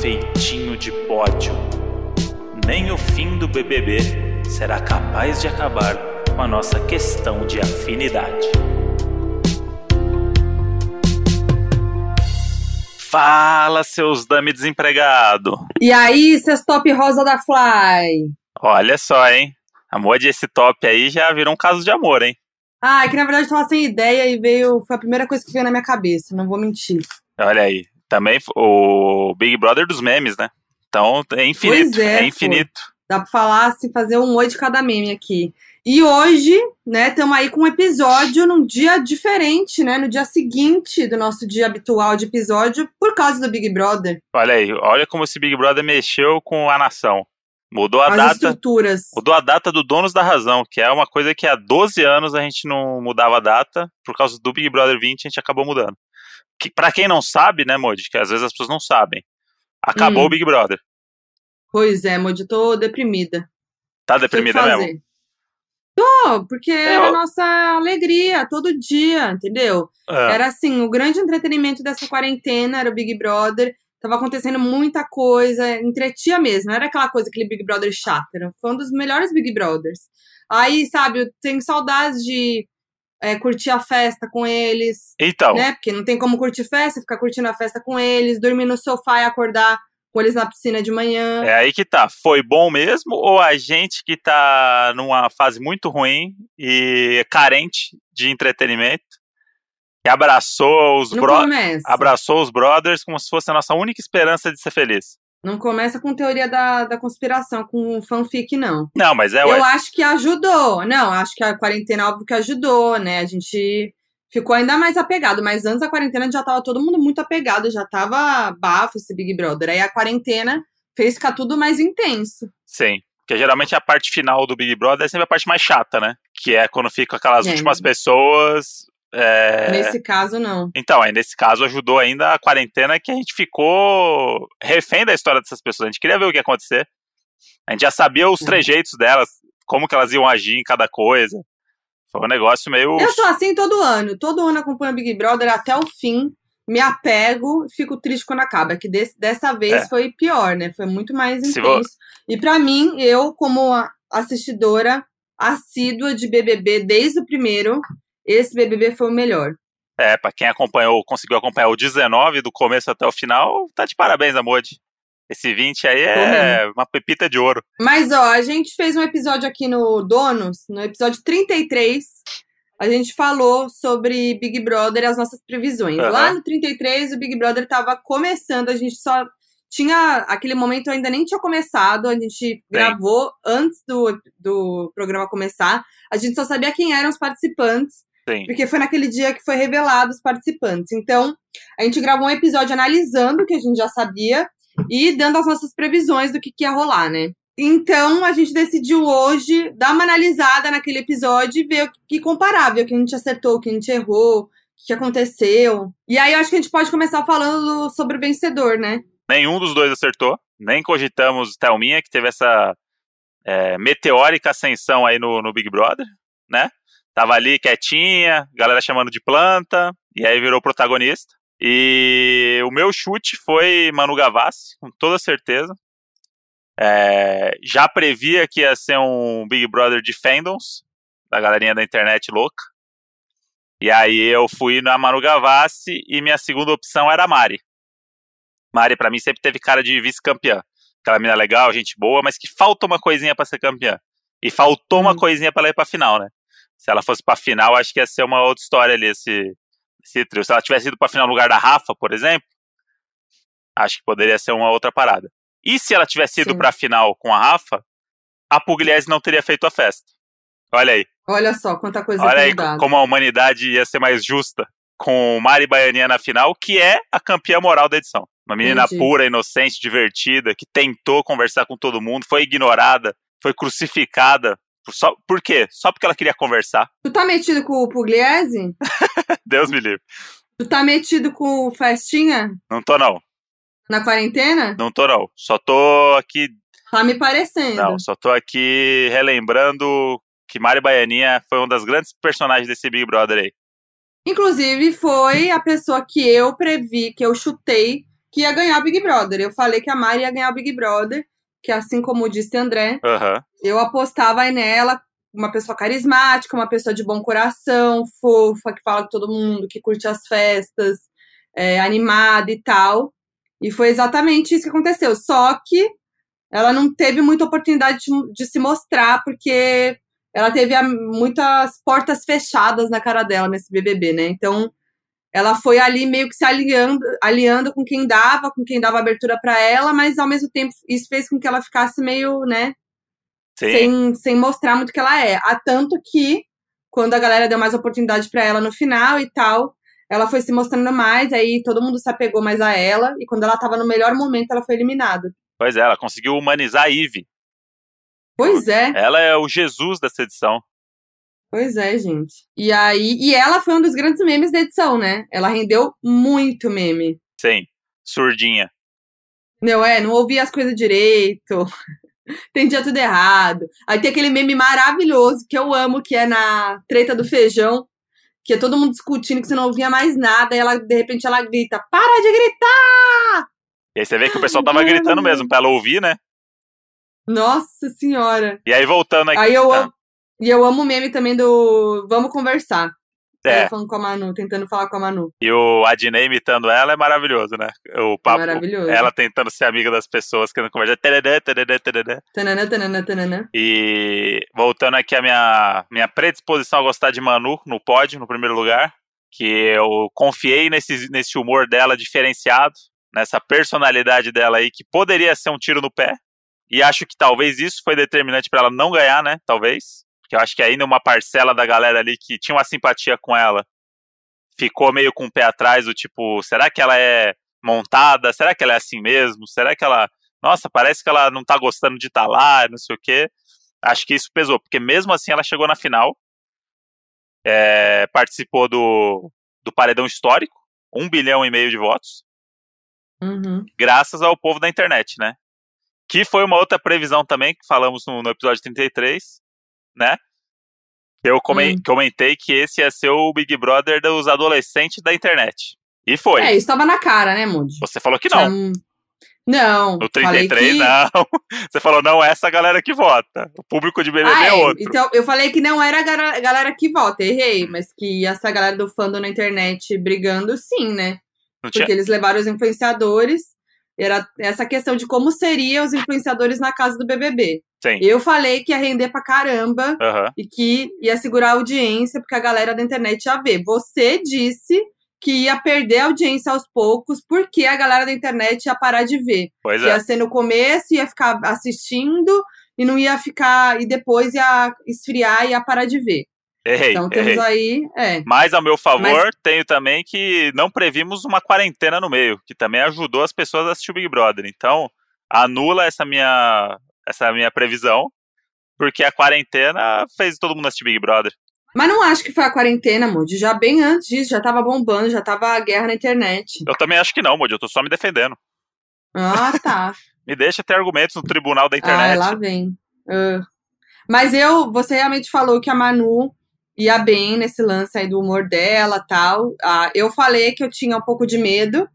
feitinho de pódio. Nem o fim do BBB será capaz de acabar com a nossa questão de afinidade. Fala, seus dame desempregado. E aí, seus top rosa da Fly? Olha só, hein? Amor de esse top aí já virou um caso de amor, hein? Ah, é que na verdade eu tava sem ideia e veio. Foi a primeira coisa que veio na minha cabeça, não vou mentir. Olha aí. Também o Big Brother dos memes, né? Então é infinito. É, é infinito. Dá pra falar, assim, fazer um oi de cada meme aqui. E hoje, né, estamos aí com um episódio num dia diferente, né? No dia seguinte do nosso dia habitual de episódio, por causa do Big Brother. Olha aí, olha como esse Big Brother mexeu com a nação. Mudou a As data. estruturas. Mudou a data do Donos da Razão, que é uma coisa que há 12 anos a gente não mudava a data, por causa do Big Brother 20 a gente acabou mudando. Que, pra quem não sabe, né, Modi, que às vezes as pessoas não sabem, acabou Hum. o Big Brother. Pois é, Modi, tô deprimida. Tá deprimida mesmo? Tô, porque era Eu- a nossa alegria todo dia, entendeu? É. Era assim, o grande entretenimento dessa quarentena era o Big Brother. Tava acontecendo muita coisa, entretia mesmo. Não era aquela coisa, aquele Big Brother chato. Era, foi um dos melhores Big Brothers. Aí, sabe, eu tenho saudades de é, curtir a festa com eles, Então, né? Porque não tem como curtir festa, ficar curtindo a festa com eles, dormir no sofá e acordar com eles na piscina de manhã. é aí que tá. Foi bom mesmo ou a gente que tá numa fase muito ruim e carente de entretenimento, que abraçou os bro começa. abraçou os brothers como se fosse a nossa única esperança de ser feliz. Não começa com teoria da, da conspiração, com fanfic, não. Não, mas é, ué. Eu acho que ajudou. Não, acho que a quarentena, óbvio que ajudou, né? A gente ficou ainda mais apegado. Mas antes da quarentena já tava todo mundo muito apegado, já tava bafo esse Big Brother. Aí a quarentena fez ficar tudo mais intenso. Sim. Porque geralmente a parte final do Big Brother é sempre a parte mais chata, né? Que é quando ficam aquelas É. últimas pessoas. É, Nesse caso, não. Então, aí nesse caso ajudou ainda a quarentena que a gente ficou refém da história dessas pessoas. A gente queria ver o que ia acontecer. A gente já sabia os trejeitos delas, como que elas iam agir em cada coisa. Foi um negócio meio. Eu sou assim todo ano. Todo ano acompanho o Big Brother até o fim. Me apego, fico triste quando acaba. Que desse- dessa vez É. foi pior, né? Foi muito mais intenso. E pra mim, eu, como assistidora assídua de BBB desde o primeiro, esse BBB foi o melhor. É, pra quem acompanhou, conseguiu acompanhar o 19 do começo até o final, tá de parabéns, Amode. Esse 20 aí é uma pepita de ouro. Mas, ó, a gente fez um episódio aqui no Donos, no episódio 33. A gente falou sobre Big Brother e as nossas previsões. Aham. Lá no 33, o Big Brother tava começando, a gente só tinha. Aquele momento ainda nem tinha começado, a gente gravou antes do, do programa começar. A gente só sabia quem eram os participantes. Sim. Porque foi naquele dia que foi revelado os participantes. Então, a gente gravou um episódio analisando o que a gente já sabia e dando as nossas previsões do que, que ia rolar, né? Então, a gente decidiu hoje dar uma analisada naquele episódio e ver o que comparar, ver o que a gente acertou, o que a gente errou, o que aconteceu. E aí, eu acho que a gente pode começar falando sobre o vencedor, né? Nenhum dos dois acertou. Nem cogitamos Thelminha, que teve essa é, meteórica ascensão aí no, no Big Brother, né? Tava ali quietinha, galera chamando de planta, e aí virou protagonista. E o meu chute foi Manu Gavassi, com toda certeza. É, já previa que ia ser um Big Brother de fandoms, da galerinha da internet louca. E aí eu fui na Manu Gavassi e minha segunda opção era a Mari. Mari, pra mim, sempre teve cara de vice-campeã. Aquela mina legal, gente boa, mas que falta uma coisinha pra ser campeã. E faltou uma Hum. coisinha pra ela ir pra final, né? Se ela fosse pra final, acho que ia ser uma outra história ali, esse, esse trio. Se ela tivesse ido pra final no lugar da Rafa, por exemplo, acho que poderia ser uma outra parada. E se ela tivesse ido Sim. pra final com a Rafa, a Pugliese não teria feito a festa. Olha aí. Olha só quanta coisa Olha aí mudado. como a humanidade ia ser mais justa com Mari Baianinha na final, que é a campeã moral da edição. Uma menina Entendi. pura, inocente, divertida, que tentou conversar com todo mundo, foi ignorada, foi crucificada. Só, por quê? Só porque ela queria conversar. Tu tá metido com o Pugliese? Deus me livre. Tu tá metido com o Festinha Não tô não, na quarentena? não tô não. Só tô aqui, Tá me parecendo. não, só tô aqui relembrando que Mari Baianinha foi uma das grandes personagens desse Big Brother aí. Inclusive, foi a pessoa que eu previ, que eu chutei que ia ganhar o Big Brother. Eu falei que a Mari ia ganhar o Big Brother, que assim como disse André, Aham. eu apostava aí nela, uma pessoa carismática, uma pessoa de bom coração, fofa, que fala com todo mundo, que curte as festas, é, animada e tal. E foi exatamente isso que aconteceu. Só que ela não teve muita oportunidade de, de se mostrar, porque ela teve a- muitas portas fechadas na cara dela nesse BBB, né? Então, ela foi ali meio que se aliando, aliando com quem dava, com quem dava abertura pra ela, mas ao mesmo tempo isso fez com que ela ficasse meio, né, Sim. sem, sem mostrar muito que ela é. Há tanto que, quando a galera deu mais oportunidade pra ela no final e tal, ela foi se mostrando mais, aí todo mundo se apegou mais a ela, e quando ela tava no melhor momento, ela foi eliminada. Pois é, ela conseguiu humanizar a Eve. Pois é, Ela é o Jesus dessa edição. Pois é, gente. E aí, e ela foi um dos grandes memes da edição, né? Ela rendeu muito meme. Sim. Surdinha. Não é, não ouvia as coisas direito. Entendia tudo errado. Aí tem aquele meme maravilhoso que eu amo, que é na treta do feijão, que é todo mundo discutindo que você não ouvia mais nada, e ela, de repente, ela grita: Para de gritar! E aí você vê que o pessoal tava gritando mesmo pra ela ouvir, né? Nossa senhora! E aí voltando aqui. Aí eu tá. amo. E eu amo o meme também do Vamos Conversar. É. Falando com a Manu, tentando falar com a Manu. E o Adnei imitando ela é maravilhoso, né? O papo. maravilhoso. Ela tentando ser amiga das pessoas, querendo conversar. Tadadã, tadadã, tadadã. Tananã, tananã, tananã. E voltando aqui a minha, minha predisposição a gostar de Manu no pódio, no primeiro lugar. Que eu confiei nesse, nesse humor dela diferenciado, nessa personalidade dela aí, que poderia ser um tiro no pé. E acho que talvez isso foi determinante pra ela não ganhar, né? Talvez. Porque eu acho que ainda uma parcela da galera ali que tinha uma simpatia com ela ficou meio com o pé atrás, do tipo, será que ela é montada? Será que ela é assim mesmo? Será que ela. Nossa, parece que ela não tá gostando de estar lá, não sei o quê. Acho que isso pesou, porque mesmo assim ela chegou na final, é, participou do, do paredão histórico, um bilhão e meio de votos, Uhum. graças ao povo da internet, né? Que foi uma outra previsão também, que falamos no, no episódio 33, né? Eu comen- Hum. comentei que esse ia ser o Big Brother dos adolescentes da internet. E foi. É, isso tava na cara, né, Moody? Você falou que não. Tinha- Não. No falei 33, que... não. Você falou, não, é essa galera que vota. O público de BBB Ah, é é. outro. Então, eu falei que não era a galera que vota, errei, mas que essa galera do fandom na internet brigando, sim, né? Não tinha? Porque eles levaram os influenciadores. Era essa questão de como seriam os influenciadores na casa do BBB. Sim. Eu falei que ia render pra caramba Aham. e que ia segurar a audiência, porque a galera da internet ia ver. Você disse que ia perder a audiência aos poucos, porque a galera da internet ia parar de ver. Pois é. ia ser no começo, ia ficar assistindo e não ia ficar. E depois ia esfriar e ia parar de ver. Errei, então temos errei. aí. É. Mas, ao meu favor, Mas- tenho também que não previmos uma quarentena no meio, que também ajudou as pessoas a assistir o Big Brother. Então, anula essa minha, essa minha previsão, porque a quarentena fez todo mundo assistir Big Brother. Mas não acho que foi a quarentena, Moody. Já bem antes disso, já tava bombando, já tava a guerra na internet. Eu também acho que não, Modi, eu tô só me defendendo. Ah, tá. Me deixa ter argumentos no tribunal da Ah, internet. lá vem. Ah. Mas eu, você realmente falou que a Manu ia bem nesse lance aí do humor dela tal. Ah, eu falei que eu tinha um pouco de medo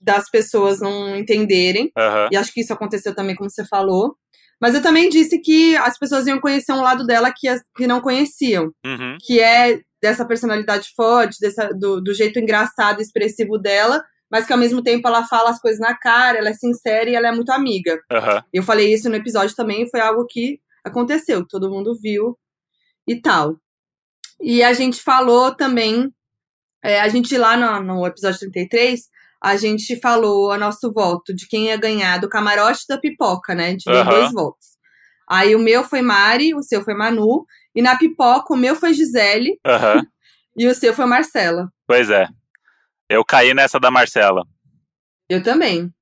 das pessoas não entenderem. Aham. E acho que isso aconteceu também, como você falou. Mas eu também disse que as pessoas iam conhecer um lado dela que, as- que não conheciam. Uhum. Que é dessa personalidade forte, dessa, do, do jeito engraçado e expressivo dela, mas que ao mesmo tempo ela fala as coisas na cara, ela é sincera e ela é muito amiga. Aham. Eu falei isso no episódio também, foi algo que aconteceu, que todo mundo viu e tal. E a gente falou também, é, a gente lá no, no episódio 33, a gente falou a nosso voto de quem ia ganhar do camarote da pipoca, né? A gente deu Aham. dois votos. Aí o meu foi Mari, o seu foi Manu, e na pipoca o meu foi Gisele Aham. e o seu foi Marcela. Pois é. Eu caí nessa da Marcela. Eu também.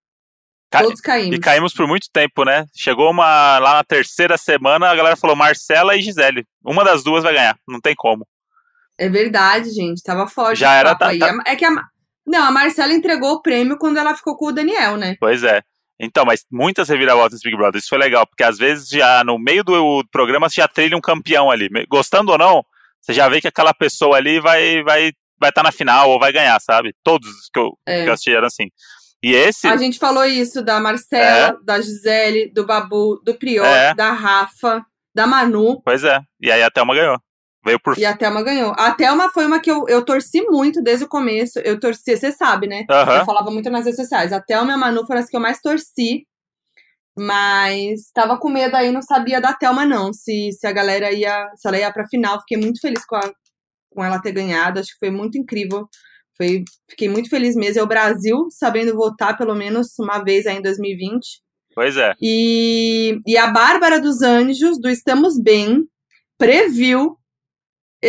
Ca- Todos caímos. E caímos por muito tempo, né? Chegou uma lá na terceira semana, a galera falou Marcela e Gisele. Uma das duas vai ganhar, não tem como. É verdade, gente. Tava forte. Já era, tá- tá- É que a, não, a Marcela entregou o prêmio quando ela ficou com o Daniel, né? Pois é. Então, mas muitas reviravoltas Big Brother. Isso foi legal, porque às vezes já no meio do programa você já trilha um campeão ali. Gostando ou não, você já vê que aquela pessoa ali vai vai vai estar na final ou vai ganhar, sabe? Todos que eu, É. que eu assisti eram assim. E esse. A gente falou isso da Marcela, É. da Gisele, do Babu, do Prior, É. da Rafa, da Manu. Pois é. E aí a Thelma ganhou. Veio por. E a Thelma ganhou. A Thelma foi uma que eu, eu torci muito desde o começo. Eu torci, você sabe, né? Aham. Eu falava muito nas redes sociais. A Thelma e a Manu foram as que eu mais torci. Mas tava com medo aí, não sabia da Thelma, não. Se, se a galera ia. Se ela ia pra final. Fiquei muito feliz com, a- com ela ter ganhado. Acho que foi muito incrível. Foi, fiquei muito feliz mesmo. É o Brasil sabendo votar pelo menos uma vez aí em 2020. Pois é. E, e a Bárbara dos Anjos, do Estamos Bem, previu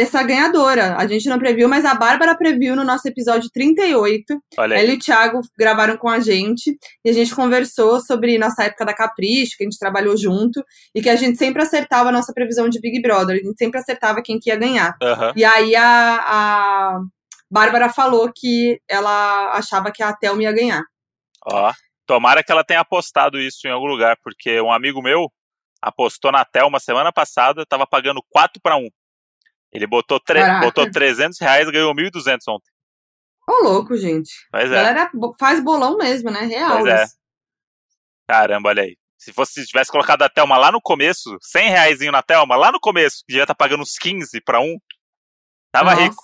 essa ganhadora. A gente não previu, mas a Bárbara previu no nosso episódio 38. Olha aí. Ela e o Thiago gravaram com a gente e a gente conversou sobre nossa época da Capricho, que a gente trabalhou junto, e que a gente sempre acertava a nossa previsão de Big Brother. A gente sempre acertava quem que ia ganhar. Aham. E aí a, a Bárbara falou que ela achava que a Thelma ia ganhar. Ó. Tomara que ela tenha apostado isso em algum lugar, porque um amigo meu apostou na Thelma semana passada, tava pagando 4 para 1. Ele botou, tre- Caraca. botou 300 reais e ganhou 1.200 ontem. Ô, louco, gente. Pois A é. galera bo- faz bolão mesmo, né? Real. Pois é. Caramba, olha aí. Se fosse se tivesse colocado a Thelma lá no começo, 100 reais na Thelma, lá no começo, que devia estar pagando uns 15 para 1, tava Nossa, rico.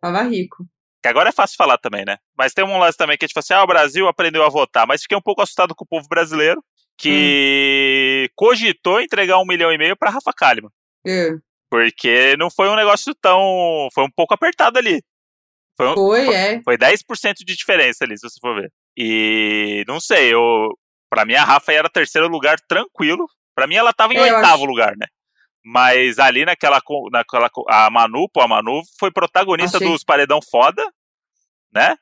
Tava rico. Que agora é fácil falar também, né? Mas tem um lance também que a gente fala assim: ah, o Brasil aprendeu a votar. Mas fiquei um pouco assustado com o povo brasileiro que cogitou entregar um milhão e meio pra Rafa Kalimann. É. Porque não foi um negócio tão. Foi um pouco apertado ali. Foi, um- Foi, é. foi 10% de diferença ali, se você for ver. E não sei, eu. Pra mim a Rafa era terceiro lugar tranquilo. Pra mim ela tava em É, eu oitavo acho- lugar, né? Mas ali naquela, naquela. A Manu, pô, a Manu foi protagonista Achei- dos paredão foda, né?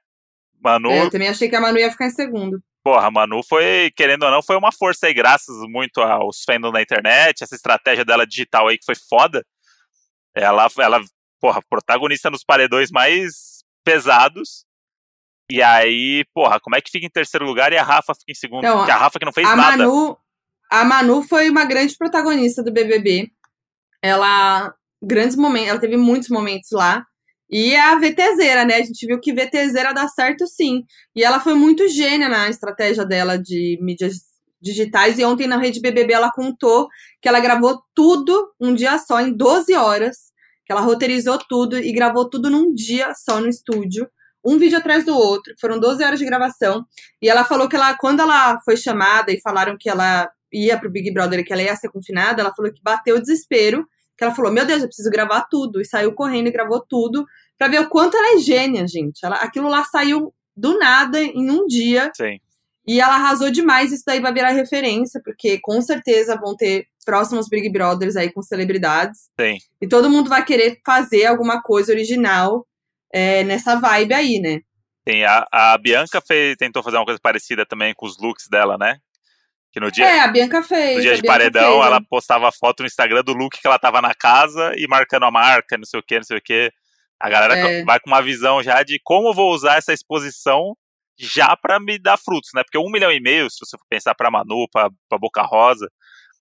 Manu, É, Eu também achei que a Manu ia ficar em segundo. porra, a Manu foi, querendo ou não, foi uma força aí, graças muito aos fandom da internet, essa estratégia dela digital aí que foi foda. Ela, ela, porra, protagonista nos paredões mais pesados. E aí, porra, como é que fica em terceiro lugar e a Rafa fica em segundo? Não, Porque a Rafa que não fez a nada. Manu, a Manu foi uma grande protagonista do BBB. Ela grandes momentos, ela teve muitos momentos lá. E é a VTZera, né? A gente viu que VTZera dá certo sim. E ela foi muito gênia na estratégia dela de mídias digitais. E ontem na Rede BBB ela contou que ela gravou tudo um dia só, em 12 horas. Que ela roteirizou tudo e gravou tudo num dia só no estúdio. Um vídeo atrás do outro. Foram 12 horas de gravação. E ela falou que ela, quando ela foi chamada e falaram que ela ia pro Big Brother e que ela ia ser confinada, ela falou que bateu o desespero. Que ela falou: Meu Deus, eu preciso gravar tudo. E saiu correndo e gravou tudo. Pra ver o quanto ela é gênia, gente. Ela, aquilo lá saiu do nada em um dia. Sim. E ela arrasou demais. Isso daí vai virar referência, porque com certeza vão ter próximos Big Brothers aí com celebridades. Sim. E todo mundo vai querer fazer alguma coisa original é, nessa vibe aí, né? Sim, a, a Bianca fez, tentou fazer uma coisa parecida também com os looks dela, né? Que no dia, É, a Bianca fez. no dia de paredão, fez, ela né? postava foto no Instagram do look que ela tava na casa e marcando a marca, não sei o que, não sei o que. A galera É. vai com uma visão já de como eu vou usar essa exposição já pra me dar frutos, né? Porque um milhão e meio, se você for pensar pra Manu, pra Boca Rosa,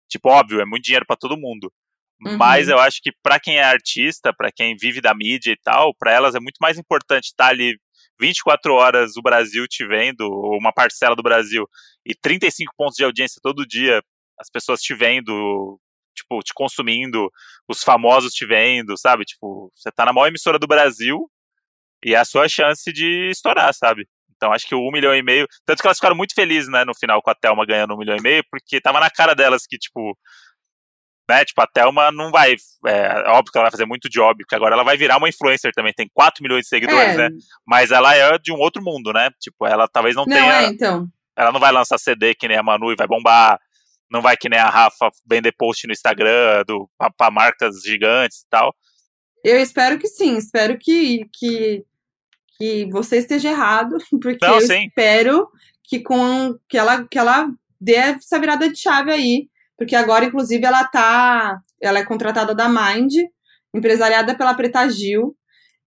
tipo, óbvio, é muito dinheiro pra todo mundo. Uhum. Mas eu acho que pra quem é artista, pra quem vive da mídia e tal, pra elas é muito mais importante estar ali 24 horas o Brasil te vendo, ou uma parcela do Brasil, e 35 pontos de audiência todo dia, as pessoas te vendo, tipo, te consumindo, os famosos te vendo, sabe? Tipo, você tá na maior emissora do Brasil e é a sua chance de estourar, sabe? Então acho que o um milhão e meio. Tanto que elas ficaram muito felizes, né, no final com a Thelma ganhando um milhão e meio, porque tava na cara delas que, tipo. Né, tipo, a Thelma não vai. É óbvio que ela vai fazer muito job, porque agora ela vai virar uma influencer também, tem 4 milhões de seguidores, É. né? Mas ela é de um outro mundo, né? Tipo, ela talvez não, Não, tenha. é, então. Ela não vai lançar CD que nem a Manu e vai bombar. Não vai que nem a Rafa vender post no Instagram do, pra, pra marcas gigantes e tal. Eu espero que sim, espero que, que, que você esteja errado, porque Não, eu sim. espero que com que ela, que ela dê essa virada de chave aí. Porque agora, inclusive, ela tá. Ela é contratada da Mind, empresariada pela Preta Gil.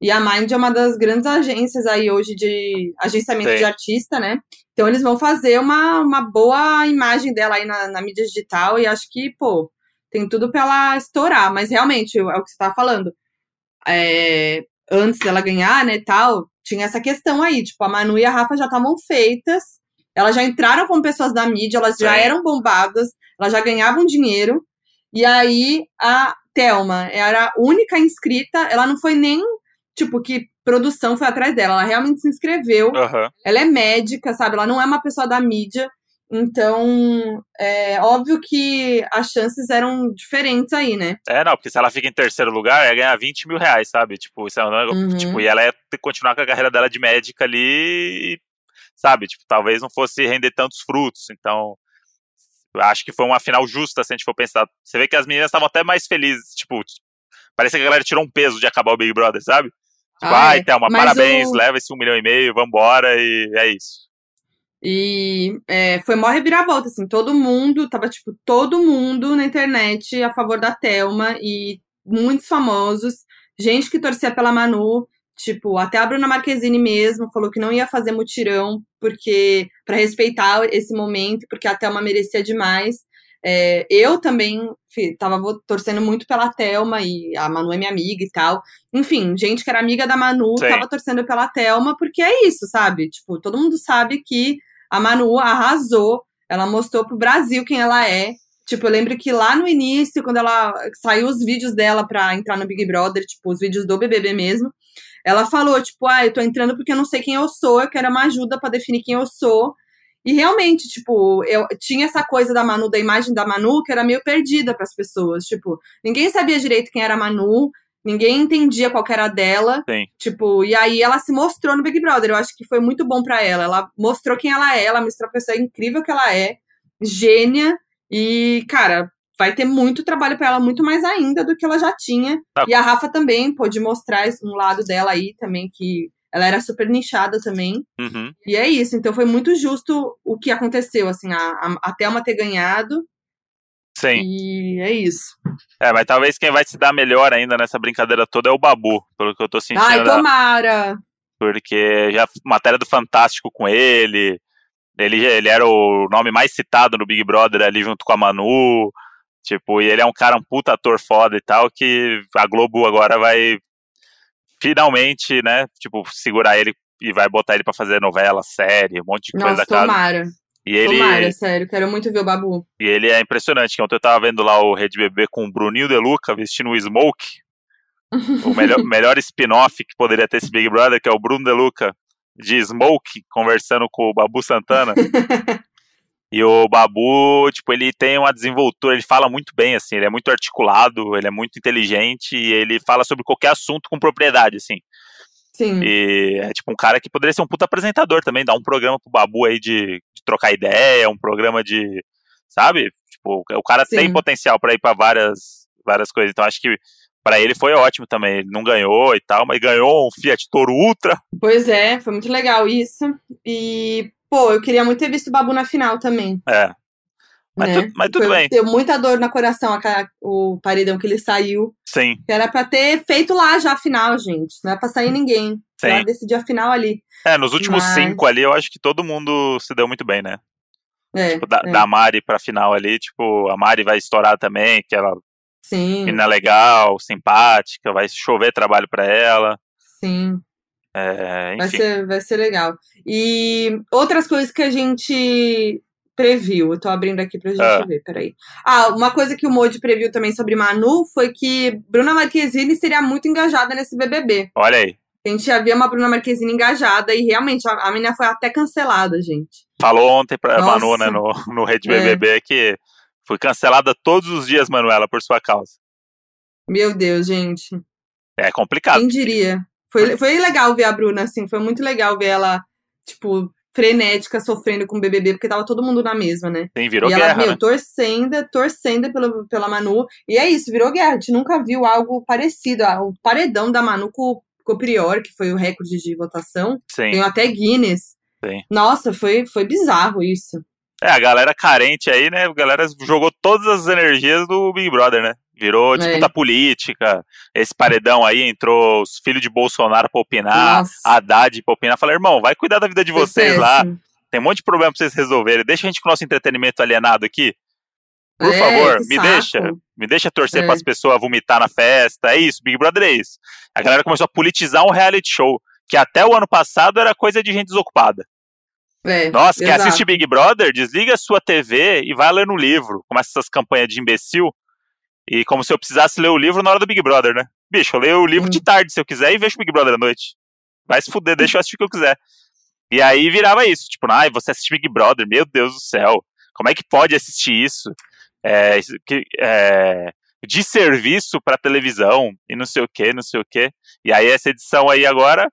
E a Mind é uma das grandes agências aí hoje de agenciamento Sim. de artista, né? Então eles vão fazer uma, uma boa imagem dela aí na, na mídia digital e acho que, pô, tem tudo pra ela estourar. Mas realmente, é o que você tava falando. É, antes dela ganhar, né, tal, tinha essa questão aí, tipo, a Manu e a Rafa já estavam feitas, elas já entraram como pessoas da mídia, elas já Sim. eram bombadas, elas já ganhavam dinheiro, e aí a Thelma era a única inscrita, ela não foi nem, tipo, que produção foi atrás dela, ela realmente se inscreveu, Aham. ela é médica, sabe? Ela não é uma pessoa da mídia. Então, é óbvio que as chances eram diferentes aí, né? É, não, porque se ela fica em terceiro lugar, ia ganhar 20 mil reais, sabe? Tipo, isso é um negócio- Uhum. tipo, e ela ia continuar com a carreira dela de médica ali, sabe? Tipo, talvez não fosse render tantos frutos. Então, acho que foi uma final justa, se a gente for pensar. Você vê que as meninas estavam até mais felizes, tipo, parece que a galera tirou um peso de acabar o Big Brother, sabe? Tipo, Ah, ai, é. Thelma, parabéns, o- leva esse um milhão e meio, vambora, e é isso. E é, foi mó reviravolta, assim, todo mundo, tava, tipo, todo mundo na internet a favor da Thelma e muitos famosos, gente que torcia pela Manu, tipo, até a Bruna Marquezine mesmo falou que não ia fazer mutirão, porque para respeitar esse momento, porque a Thelma merecia demais. É, eu também tava torcendo muito pela Thelma e a Manu é minha amiga e tal. Enfim, gente que era amiga da Manu Sim. tava torcendo pela Thelma, porque é isso, sabe? Tipo, todo mundo sabe que a Manu arrasou, ela mostrou pro Brasil quem ela é. Tipo, eu lembro que lá no início, quando ela saiu os vídeos dela pra entrar no Big Brother, tipo, os vídeos do BBB mesmo, ela falou, tipo, ah, eu tô entrando porque eu não sei quem eu sou, eu quero uma ajuda pra definir quem eu sou. E realmente, tipo, eu tinha essa coisa da Manu, da imagem da Manu, que era meio perdida pras pessoas. Tipo, ninguém sabia direito quem era a Manu, ninguém entendia qual que era a dela. Sim. Tipo, e aí ela se mostrou no Big Brother. Eu acho que foi muito bom pra ela. Ela mostrou quem ela é, ela mostrou a pessoa incrível que ela é, gênia. E, cara, vai ter muito trabalho pra ela, muito mais ainda do que ela já tinha. Tá. E a Rafa também pôde mostrar um lado dela aí também, que ela era super nichada também. Uhum. E é isso, então foi muito justo o que aconteceu, assim, a, a, a Thelma ter ganhado. Sim. E é isso. É, mas talvez quem vai se dar melhor ainda nessa brincadeira toda é o Babu, pelo que eu tô sentindo. Ai, tomara! porque já matéria do Fantástico com ele, ele, ele era o nome mais citado no Big Brother ali junto com a Manu, tipo, e ele é um cara, um puta ator foda e tal, que a Globo agora vai finalmente, né, tipo, segurar ele e vai botar ele pra fazer novela, série, um monte de coisa Nossa, da casa. Tomara. E ele, Tomara, sério. Quero muito ver o Babu. e ele é impressionante, que ontem eu tava vendo lá o Rede BB com o Bruninho De Luca vestindo um smoke, o melhor, melhor spin-off que poderia ter esse Big Brother, que é o Bruno De Luca de Smoke, conversando com o Babu Santana. e o Babu, tipo, ele tem uma desenvoltura, ele fala muito bem, assim, ele é muito articulado, ele é muito inteligente e ele fala sobre qualquer assunto com propriedade, assim. Sim. E é tipo um cara que poderia ser um puta apresentador também, dar um programa pro Babu aí de, de trocar ideia, um programa de, sabe? Tipo, o cara Sim. tem potencial pra ir pra várias, várias coisas, então acho que pra ele foi ótimo também, ele não ganhou e tal, mas ganhou um Fiat Toro Ultra, Pois é, foi muito legal isso. E, pô, eu queria muito ter visto o Babu na final também. é. Mas, né? tu- mas tudo Foi- bem, Deu muita dor no coração a- o paredão que ele saiu. sim, Que era pra ter feito lá já a final, gente. Não é pra sair ninguém. Sim. Ela decidiu a final ali. É, nos últimos Mas- cinco ali, eu acho que todo mundo se deu muito bem, né? É, Tipo, da, é. da Mari pra final ali, tipo, a Mari vai estourar também, que ela Sim, menina legal, simpática, vai chover trabalho pra ela. sim. É, Vai ser, vai ser legal. E outras coisas que a gente previu. Eu tô abrindo aqui pra gente Ah. ver, peraí. Ah, uma coisa que o Modi previu também sobre Manu foi que Bruna Marquezine seria muito engajada nesse BBB. Olha aí. A gente já via uma Bruna Marquezine engajada e realmente a, a menina foi até cancelada, gente. Falou ontem pra Nossa. Manu, né, no, no Rede É. BBB que foi cancelada todos os dias, Manuela, por sua causa. Meu Deus, gente. É complicado. Quem diria? Foi, foi legal ver a Bruna, assim, foi muito legal ver ela, tipo, frenética, sofrendo com o BBB, porque tava todo mundo na mesma, né? Tem, virou e ela, guerra, meu, né? torcendo, torcendo pela, pela Manu. E é isso, virou guerra. A gente nunca viu algo parecido. Ah, O paredão da Manu com, com o Prior, que foi o recorde de votação, Sim. ganhou até Guinness. Sim. Nossa, foi, foi bizarro isso. É, a galera carente aí, né? A galera jogou todas as energias do Big Brother, né? Virou É. disputa política. Esse paredão aí entrou os filhos de Bolsonaro pra opinar, Nossa. Haddad pra opinar. Falei, irmão, vai cuidar da vida de vocês lá. Tem um monte de problema pra vocês resolverem. Deixa a gente com o nosso entretenimento alienado aqui. Por É, favor, me saco. deixa. Me deixa torcer É. pras pessoas vomitar na festa. É isso, Big Brother é isso. A galera começou a politizar um reality show. que até o ano passado era coisa de gente desocupada. É, Nossa, quem exato. assiste Big Brother, desliga a sua TV e vai lendo um livro. Começa essas campanhas de imbecil. E como se eu precisasse ler o livro na hora do Big Brother, né? Bicho, eu leio o livro Hum. de tarde se eu quiser e vejo o Big Brother à noite. Vai se fuder, deixa eu assistir o que eu quiser. E aí virava isso, tipo, ai, você assiste Big Brother, meu Deus do céu. Como é que pode assistir isso? É, que, é, de serviço pra televisão e não sei o que, não sei o que. E aí essa edição aí agora,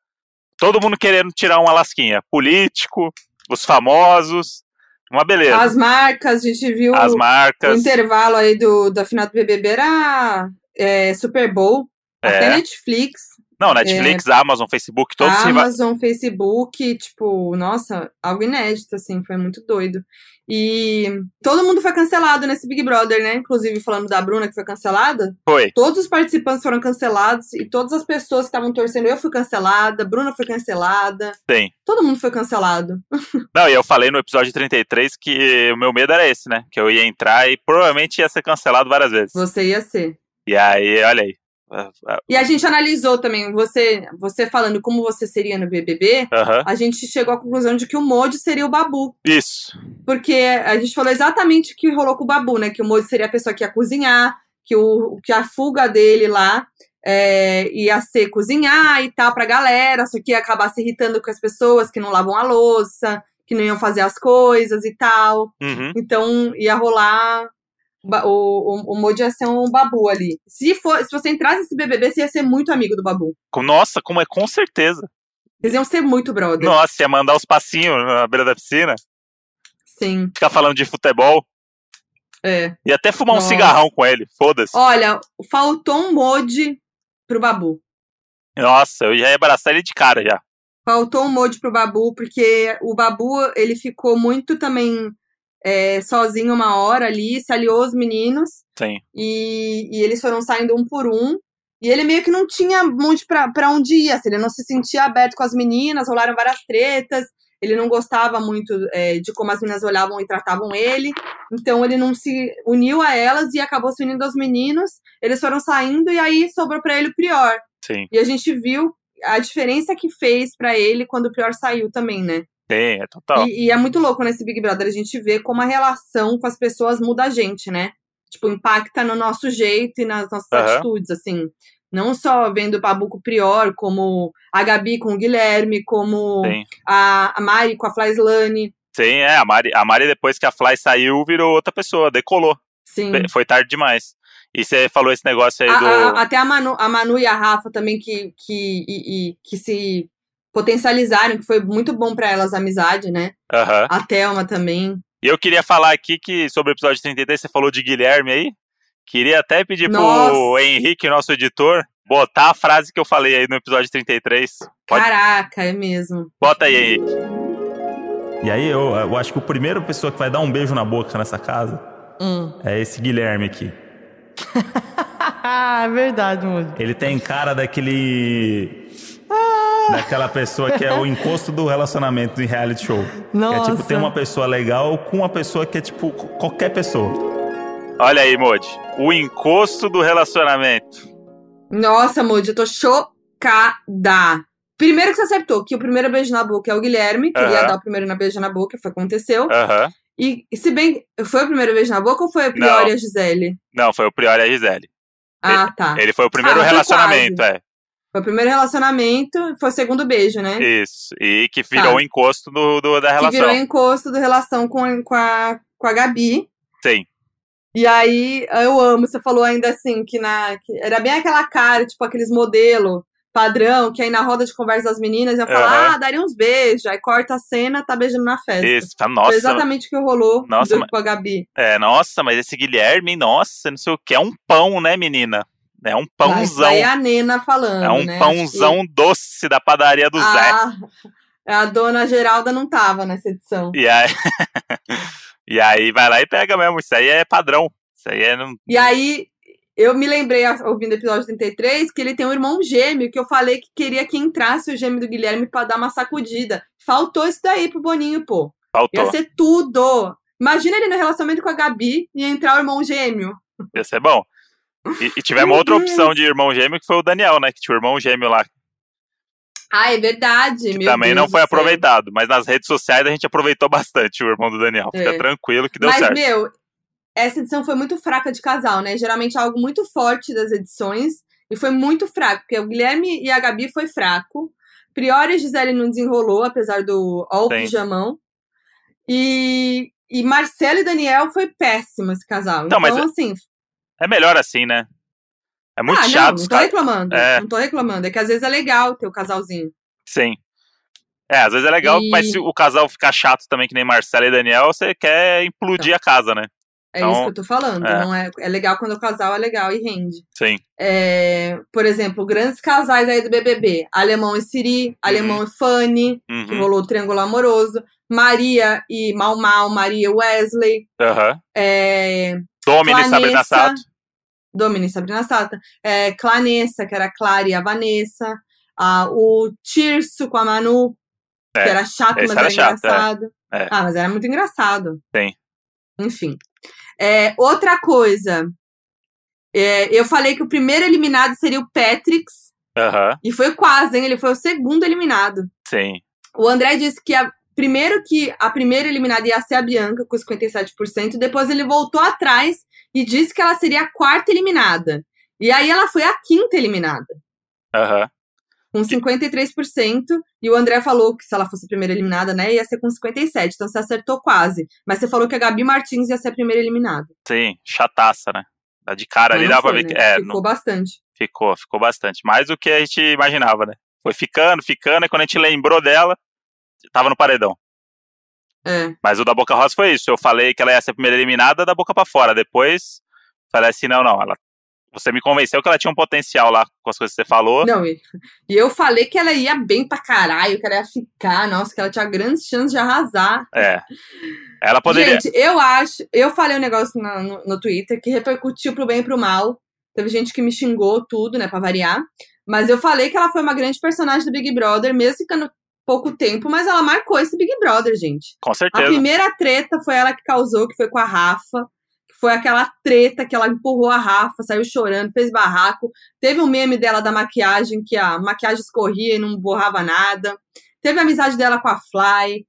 todo mundo querendo tirar uma lasquinha. Político, os famosos, uma beleza. As marcas, a gente viu As o marcas. intervalo aí do, da final do BBB era é, Super Bowl, até É. Netflix, Não, Netflix, Amazon, Facebook, todos riva- Amazon, Facebook, tipo, nossa, algo inédito, assim, foi muito doido. E todo mundo foi cancelado nesse Big Brother, né? Inclusive, falando da Bruna, que foi cancelada, Foi. todos os participantes foram cancelados e todas as pessoas que estavam torcendo, eu fui cancelada, Bruna foi cancelada, Tem. todo mundo foi cancelado. Não, e eu falei no episódio 33 que o meu medo era esse, né? Que eu ia entrar e provavelmente ia ser cancelado várias vezes. Você ia ser. E aí, olha aí. Ah, ah, E a gente analisou também, você, você falando como você seria no BBB, Aham. a gente chegou à conclusão de que o Modi seria o Babu. Isso. Porque a gente falou exatamente o que rolou com o Babu, né? Que o Modi seria a pessoa que ia cozinhar, que, o, que a fuga dele lá é, ia ser cozinhar e tal pra galera, só que ia acabar se irritando com as pessoas que não lavam a louça, que não iam fazer as coisas e tal. Uhum. Então ia rolar. O, o, o Modi ia ser um babu ali. Se, for, se você entrasse nesse BBB, você ia ser muito amigo do babu. Nossa, como é com certeza. Vocês iam ser muito brother. Nossa, ia mandar os passinhos na beira da piscina, Sim, ficar falando de futebol, é. e até fumar um Nossa. cigarrão com ele. Foda-se. Olha, faltou um Modi pro babu. Nossa, eu já ia abraçar ele de cara já. Faltou um Modi pro Babu, porque o Babu, ele ficou muito também é, sozinho uma hora ali, se aliou os meninos, Sim. e, e eles foram saindo um por um. E ele meio que não tinha muito pra, pra onde ir, assim, ele não se sentia aberto com as meninas, rolaram várias tretas, ele não gostava muito é, de como as meninas olhavam e tratavam ele, então ele não se uniu a elas e acabou se unindo aos meninos, eles foram saindo e aí sobrou pra ele o Prior. Sim. E a gente viu a diferença que fez pra ele quando o Prior saiu também, né? Sim, é total. E, e é muito louco nesse Big Brother a gente vê como a relação com as pessoas muda a gente, né? Tipo, impacta no nosso jeito e nas nossas Aham. atitudes, assim. Não só vendo o Babu com o Prior, como a Gabi com o Guilherme, como Sim. a, a Mari com a Flaislane. Sim, é. A Mari, a Mari, depois que a Fly saiu, virou outra pessoa, decolou. Sim. Foi tarde demais. E você falou esse negócio aí A- do. a- até a Manu, a Manu e a Rafa também que, que, e- e- que se potencializaram, que foi muito bom pra elas a amizade, né? Aham. A Thelma também. E eu queria falar aqui que sobre o episódio 33, você falou de Guilherme aí. Queria até pedir pro Nossa. Henrique, nosso editor, botar a frase que eu falei aí no episódio 33. Pode, Caraca, é mesmo. bota aí, Henrique. E aí eu, eu acho que o primeiro pessoa que vai dar um beijo na boca nessa casa Hum. é esse Guilherme aqui. Ah, é verdade, Moody. Ele tem cara daquele. Daquela pessoa que é o encosto do relacionamento em reality show. Que é Nossa. tipo, tem uma pessoa legal com uma pessoa que é tipo qualquer pessoa. Olha aí, Modi. O encosto do relacionamento. Nossa, Moody, eu tô chocada. Primeiro que você acertou que o primeiro beijo na boca é o Guilherme, que ele ia Aham. dar o primeiro na beijo na boca, foi o que aconteceu. Aham. E, e se bem. Foi o primeiro beijo na boca ou foi a Priori Não. e a Gisele? Não, foi o Prior e a Gisele. Ah, tá. Ele foi o primeiro Ah, relacionamento, é. Foi o primeiro relacionamento, foi o segundo beijo, né? Isso. E que virou Tá. o encosto do, do- da que relação. virou encosto do relação com, a- com, a, com a Gabi. Sim. E aí, eu amo, você falou ainda assim, que, na, que era bem aquela cara, tipo, aqueles modelo padrão, que aí na roda de conversa das meninas ia falar, Aham. ah, daria uns beijos. Aí corta a cena, tá beijando na festa. Isso. Tá, Foi Nossa. exatamente o que rolou Nossa, do- mas- com a Gabi. É, nossa, mas esse Guilherme, nossa, não sei o que. É um pão, né, menina? É um pãozão. aí é a Nena falando, É um né? pãozão doce da padaria do Acho Zé. que a, a dona Geralda não tava nessa edição. E aí, e aí vai lá e pega mesmo. Isso aí é padrão. Isso aí é. E aí, eu me lembrei, ouvindo o episódio 33, que ele tem um irmão gêmeo, que eu falei que queria que entrasse o gêmeo do Guilherme pra dar uma sacudida. Faltou isso daí pro Boninho, pô. Ia Faltou. ser tudo. Imagina ele no relacionamento com a Gabi e entrar o irmão gêmeo. Ia ser bom. E, e tivemos outra opção de irmão gêmeo que foi o Daniel, né? Que tinha o irmão gêmeo lá. Ah, é verdade. que também Deus não foi aproveitado. Mas nas redes sociais a gente aproveitou bastante o irmão do Daniel. Fica É. tranquilo que deu Mas, certo. meu, essa edição foi muito fraca de casal, né? Geralmente é algo muito forte das edições. E foi muito fraco, porque o Guilherme e a Gabi foi fraco. Priori e Gisele não desenrolou, apesar do ó o Sim. pijamão. E, e Marcelo e Daniel foi péssimo esse casal. Então, Então, mas é- assim. É melhor assim, né? É muito ah, chato, não, não tô reclamando. É. Não tô reclamando. É que às vezes é legal ter o casalzinho. Sim. É, às vezes é legal, E- mas se o casal ficar chato também, que nem Marcela e Daniel, você quer implodir a casa, né? É Então, isso que eu tô falando. é. Não é, é legal quando o casal é legal e rende. Sim. É, por exemplo, grandes casais aí do BBB. Alemão e Siri, Alemão e Fanny, que Uhum. rolou o Triângulo Amoroso. Maria e Mal Mal, Maria e Wesley. Aham. É, Domini e Sabrina Vanessa. Sato. Domini e Sabrina Sata. É, Clanessa, que era a Clara e a Vanessa. Ah, o Tirso com a Manu, É, que era chato, mas era era chato, é. engraçado. É. Ah, mas era muito engraçado. Sim. Enfim. É, outra coisa. É, eu falei que o primeiro eliminado seria o Patrix. E foi quase, hein? Ele foi o segundo eliminado. Sim. O André disse que a, primeiro que a primeira eliminada ia ser a Bianca, com 57%. Depois ele voltou atrás e disse que ela seria a quarta eliminada. E aí ela foi a quinta eliminada, Aham. com 53%. E o André falou que se ela fosse a primeira eliminada, né, ia ser com 57%. Então você acertou quase. Mas você falou que a Gabi Martins ia ser a primeira eliminada. Sim. Chataça, né? Dá De cara ali dá pra ver que. né? É, Ficou não- bastante. ficou, ficou bastante. Mais do que a gente imaginava, né? Foi ficando, ficando, e quando a gente lembrou dela, tava no paredão. É. Mas o da Boca Rosa foi isso. Eu falei que ela ia ser a primeira eliminada da boca pra fora. Depois, falei assim: não, não. Ela, você me convenceu que ela tinha um potencial lá com as coisas que você falou. Não, e, e eu falei que ela ia bem pra caralho, que ela ia ficar, nossa, que ela tinha grandes chances de arrasar. É. Ela poderia. Gente, eu acho. Eu falei um negócio na- no, no Twitter que repercutiu pro bem e pro mal. Teve gente que me xingou tudo, né, pra variar. Mas eu falei que ela foi uma grande personagem do Big Brother, mesmo ficando pouco tempo, mas ela marcou esse Big Brother, gente. Com A certeza. primeira treta foi ela que causou, que foi com a Rafa. Que foi aquela treta que ela empurrou a Rafa, saiu chorando, fez barraco. Teve um meme dela da maquiagem, que a maquiagem escorria e não borrava nada. Teve a amizade dela com a Fly.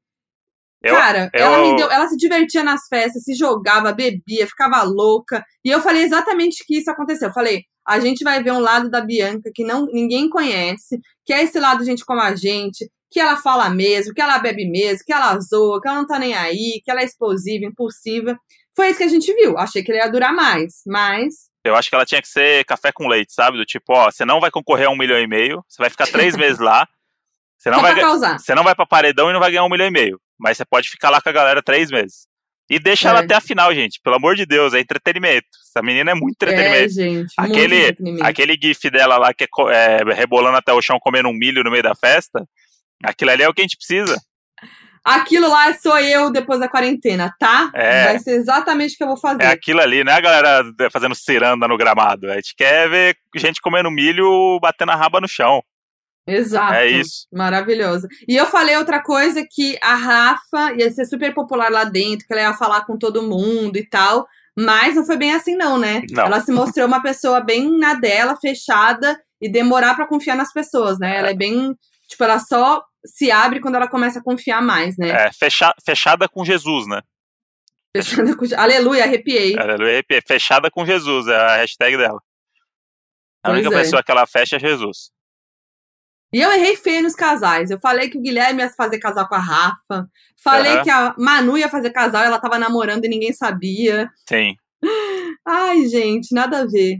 Eu- Cara, eu- ela, rendeu, ela se divertia nas festas, se jogava, bebia, ficava louca. E eu falei exatamente que isso aconteceu. Eu falei, a gente vai ver um lado da Bianca que não ninguém conhece, que é esse lado gente como a gente, que ela fala mesmo, que ela bebe mesmo, que ela zoa, que ela não tá nem aí, que ela é explosiva, impulsiva. Foi isso que a gente viu. Achei que ele ia durar mais, mas Eu acho que ela tinha que ser café com leite, sabe? Do tipo, ó, você não vai concorrer a um milhão e meio, você vai ficar três meses lá, você não só vai, causar. você não vai pra paredão e não vai ganhar um milhão e meio. Mas você pode ficar lá com a galera três meses. E deixa É. ela até a final, gente. Pelo amor de Deus, é entretenimento. Essa menina é muito É, entretenimento. gente. muito Aquele- entretenimento. Aquele gif dela lá que é, é, rebolando até o chão comendo um milho no meio da festa, aquilo ali é o que a gente precisa. Aquilo lá sou eu depois da quarentena, tá? É. Vai ser exatamente o que eu vou fazer. É aquilo ali, não é a galera fazendo ciranda no gramado. A gente quer ver gente comendo milho batendo a raba no chão. Exato. É isso. Maravilhoso. E eu falei outra coisa que a Rafa ia ser super popular lá dentro, que ela ia falar com todo mundo e tal. Mas não foi bem assim, não, né? Não. Ela se mostrou uma pessoa bem na dela, fechada, e demorar pra confiar nas pessoas, né? Ela é bem. Tipo, ela só se abre quando ela começa a confiar mais, né? É, fecha- fechada com Jesus, né? Fechada com... Aleluia, arrepiei. Aleluia, arrepia. Fechada com Jesus, é a hashtag dela. A Pois única é. pessoa que ela fecha é Jesus. E eu errei feio nos casais. Eu falei que o Guilherme ia fazer casal com a Rafa. Falei Aham. que a Manu ia fazer casal, ela tava namorando e ninguém sabia. Sim. Ai, gente, nada a ver.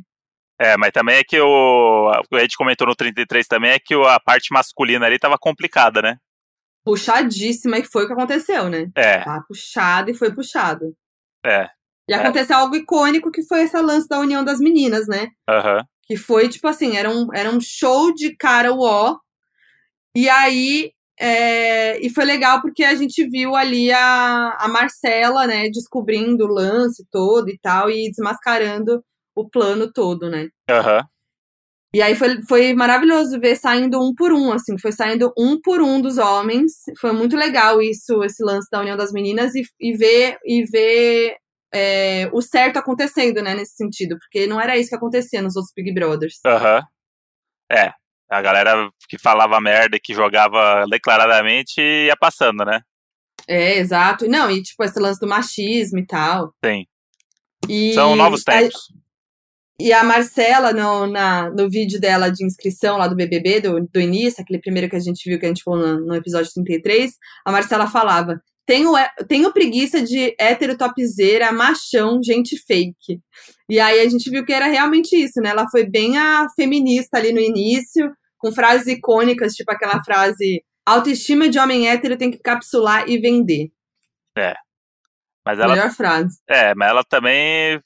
É, mas também é que o. o que A gente comentou no 33 também é que a parte masculina ali tava complicada, né? Puxadíssima, e foi o que aconteceu, né? É, Tá puxado e foi puxado. é. E É. aconteceu algo icônico que foi esse lance da união das meninas, né? Aham. Que foi, tipo assim, era um, era um show de cara uó. E aí. é, e foi legal porque a gente viu ali a, a Marcela, né, descobrindo o lance todo e tal, e desmascarando o plano todo, né? Aham. E aí foi, foi maravilhoso ver saindo um por um, assim, foi saindo um por um dos homens. Foi muito legal isso, esse lance da união das meninas e, e ver, e ver é, o certo acontecendo, né, nesse sentido, porque não era isso que acontecia nos outros Big Brothers. Aham. É. A galera que falava merda e que jogava declaradamente ia passando, né? É, exato. Não, e tipo, esse lance do machismo e tal. Sim. E São novos a- tempos. E a Marcela, no, na, no vídeo dela de inscrição lá do BBB, do, do início, aquele primeiro que a gente viu, que a gente falou no, no episódio 33, a Marcela falava: tenho, é- tenho preguiça de hétero topzeira, machão, gente fake. E aí a gente viu que era realmente isso, né? Ela foi bem a feminista ali no início, com frases icônicas, tipo aquela frase: autoestima de homem hétero tem que capsular e vender. Mas ela, Melhor frase. é, mas ela também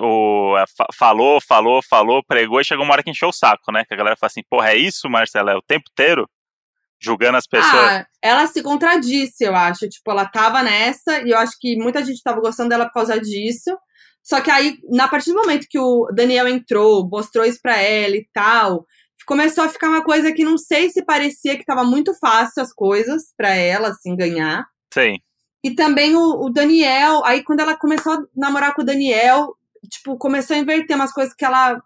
o, é, fa- falou, falou, falou, pregou e chegou uma hora que encheu o saco, né? Que a galera fala assim, porra, é isso, Marcela? É o tempo inteiro? Julgando as pessoas. Ah, ela se contradisse, eu acho. Tipo, ela tava nessa e eu acho que muita gente tava gostando dela por causa disso. Só que aí, na partir do momento que o Daniel entrou, mostrou isso pra ela e tal, começou a ficar uma coisa que não sei se parecia que tava muito fácil as coisas pra ela, assim, ganhar. Sim. E também o, o Daniel, aí quando ela começou a namorar com o Daniel, tipo, começou a inverter umas coisas que ela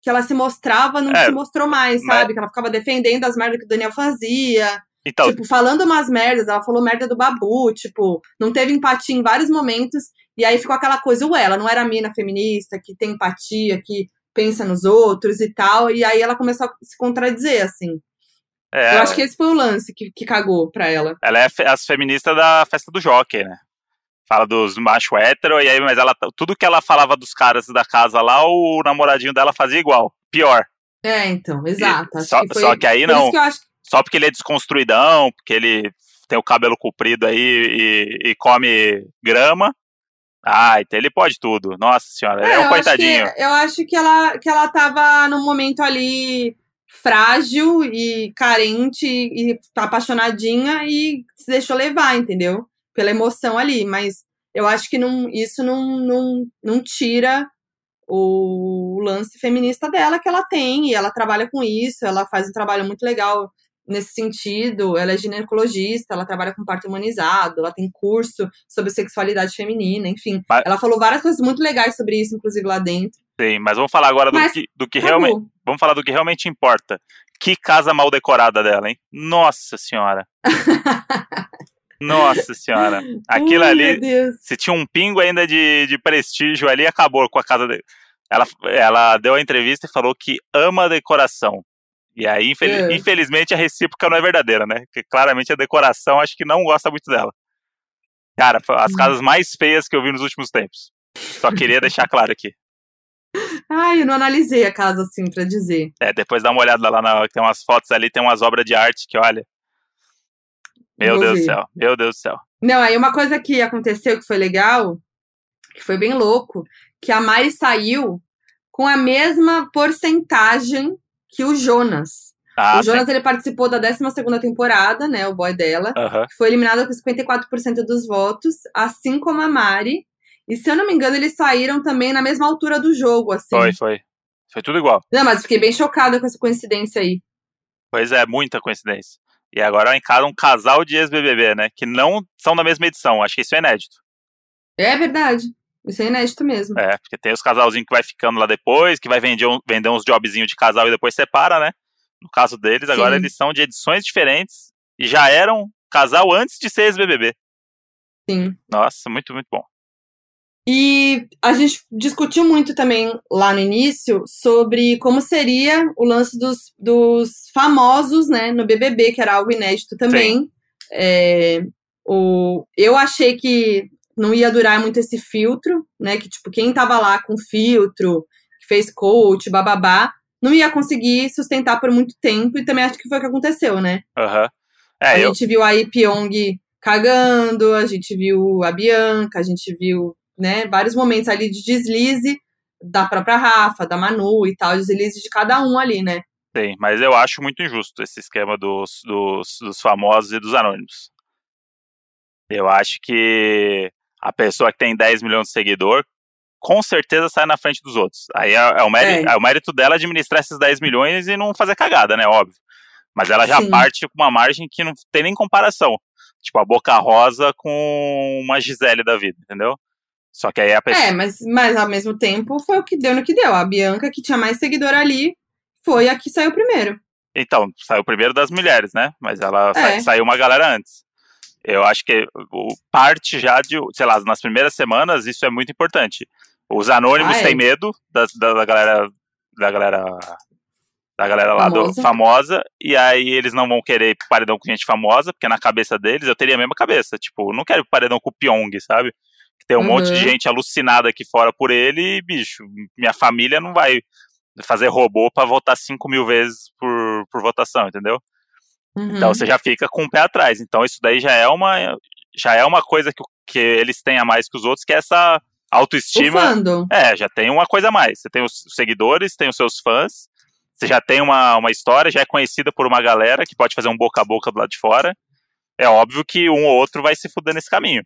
que ela se mostrava, não É, se mostrou mais, mas- sabe? Que ela ficava defendendo as merdas que o Daniel fazia. Então, Tipo, falando umas merdas, ela falou merda do Babu, tipo, não teve empatia em vários momentos, e aí ficou aquela coisa, ué, ela não era a mina feminista, que tem empatia, que pensa nos outros e tal, e aí ela começou a se contradizer, assim. É, Eu acho que esse foi o lance que, que cagou pra ela. ela é as feministas da festa do Jockey, né? Fala dos macho hétero, e aí, mas ela, tudo que ela falava dos caras da casa lá, o namoradinho dela fazia igual. Pior. É, então, exato. E só, que foi... só que aí não. que acho Só porque ele é desconstruidão, porque ele tem o cabelo comprido aí e, e come grama. Ah, então ele pode tudo. Nossa senhora, é, É, um eu coitadinho. Acho que, eu acho que ela, que ela tava num momento ali frágil e carente e apaixonadinha e se deixou levar, entendeu? Pela emoção ali. Mas eu acho que não, isso não, não, não tira o lance feminista dela que ela tem. E ela trabalha com isso, ela faz um trabalho muito legal nesse sentido. Ela é ginecologista, ela trabalha com parto humanizado, ela tem curso sobre sexualidade feminina, enfim. Mas- Ela falou várias coisas muito legais sobre isso, inclusive lá dentro. Sim, mas vamos falar agora do Mas que, do que realmente. Vamos falar do que realmente importa. Que casa mal decorada dela, hein? Nossa senhora. Nossa senhora. Aquilo Ai, ali. Meu Deus. se tinha um pingo ainda de, de prestígio ali, acabou com a casa dele. Ela, ela deu a entrevista e falou que ama a decoração. E aí, infel- É. infelizmente, a recíproca não é verdadeira, né? Porque claramente a decoração acho que não gosta muito dela. Cara, as Hum. casas mais feias que eu vi nos últimos tempos. Só queria deixar claro aqui. Ai, eu não analisei a casa assim pra dizer. É, depois dá uma olhada lá, na, tem umas fotos ali, tem umas obras de arte que, olha. Meu Vou Deus do ver. céu, meu Deus do céu. Não, aí uma coisa que aconteceu que foi legal, que foi bem louco, que a Mari saiu com a mesma porcentagem que o Jonas. Ah, o Jonas ele participou da 12 temporada, né, o boy dela, sim. Foi eliminado com 54% dos votos, assim como a Mari. E se eu não me engano, eles saíram também na mesma altura do jogo, assim. Foi, foi. Foi tudo igual. Não, mas fiquei bem chocada com essa coincidência aí. Pois é, muita coincidência. E agora encara um casal de ex-BBB, né? Que não são da mesma edição. Acho que isso é inédito. É verdade. Isso é inédito mesmo. É, porque tem os casalzinhos que vai ficando lá depois, que vai vender, um- vender uns jobzinhos de casal e depois separa, né? No caso deles, agora Sim. eles são de edições diferentes e já eram casal antes de ser ex-BBB. Sim. Nossa, muito, muito bom. E a gente discutiu muito também lá no início sobre como seria o lance dos, dos famosos, né, no BBB, que era algo inédito também. É, o, eu achei que não ia durar muito esse filtro, né, que tipo, quem tava lá com filtro, que fez coach, bababá, não ia conseguir sustentar por muito tempo, e também acho que foi o que aconteceu, né? Aham. É, a eu, gente viu aí Pyong cagando, a gente viu a Bianca, a gente viu, né, vários momentos ali de deslize da própria Rafa, da Manu e tal, deslize de cada um ali, né? Sim, mas eu acho muito injusto esse esquema dos, dos, dos famosos e dos anônimos. Eu acho que a pessoa que tem 10 milhões de seguidor, com certeza sai na frente dos outros. Aí é, é o mérito, É. é o mérito dela administrar esses 10 milhões e não fazer cagada, né? Óbvio. Mas ela já Sim. parte com uma margem que não tem nem comparação. Tipo, a Boca Rosa com uma Gisele da vida, entendeu? Só que aí a pessoa. É, mas, mas ao mesmo tempo foi o que deu no que deu. A Bianca, que tinha mais seguidor ali, foi a que saiu primeiro. Então, saiu primeiro das mulheres, né? Mas ela É. saiu uma galera antes. Eu acho que o parte já de, sei lá, nas primeiras semanas, isso é muito importante. Os anônimos Ah, é. têm medo da, da, da galera. Da galera. Da galera lá do Famosa. famosa, e aí eles não vão querer paredão com gente famosa, porque na cabeça deles eu teria a mesma cabeça. Tipo, não quero paredão com o Pyong, sabe? Que tem um monte de Uhum. gente alucinada aqui fora por ele, e, bicho, minha família não vai fazer robô pra votar 5 mil vezes por, por votação, entendeu? Uhum. Então você já fica com o pé atrás. Então isso daí já é uma, já é uma coisa que, que eles têm a mais que os outros, que é essa autoestima. É, já tem uma coisa a mais. Você tem os seguidores, tem os seus fãs, você já tem uma, uma história, já é conhecida por uma galera que pode fazer um boca a boca do lado de fora. É óbvio que um ou outro vai se fuder nesse caminho.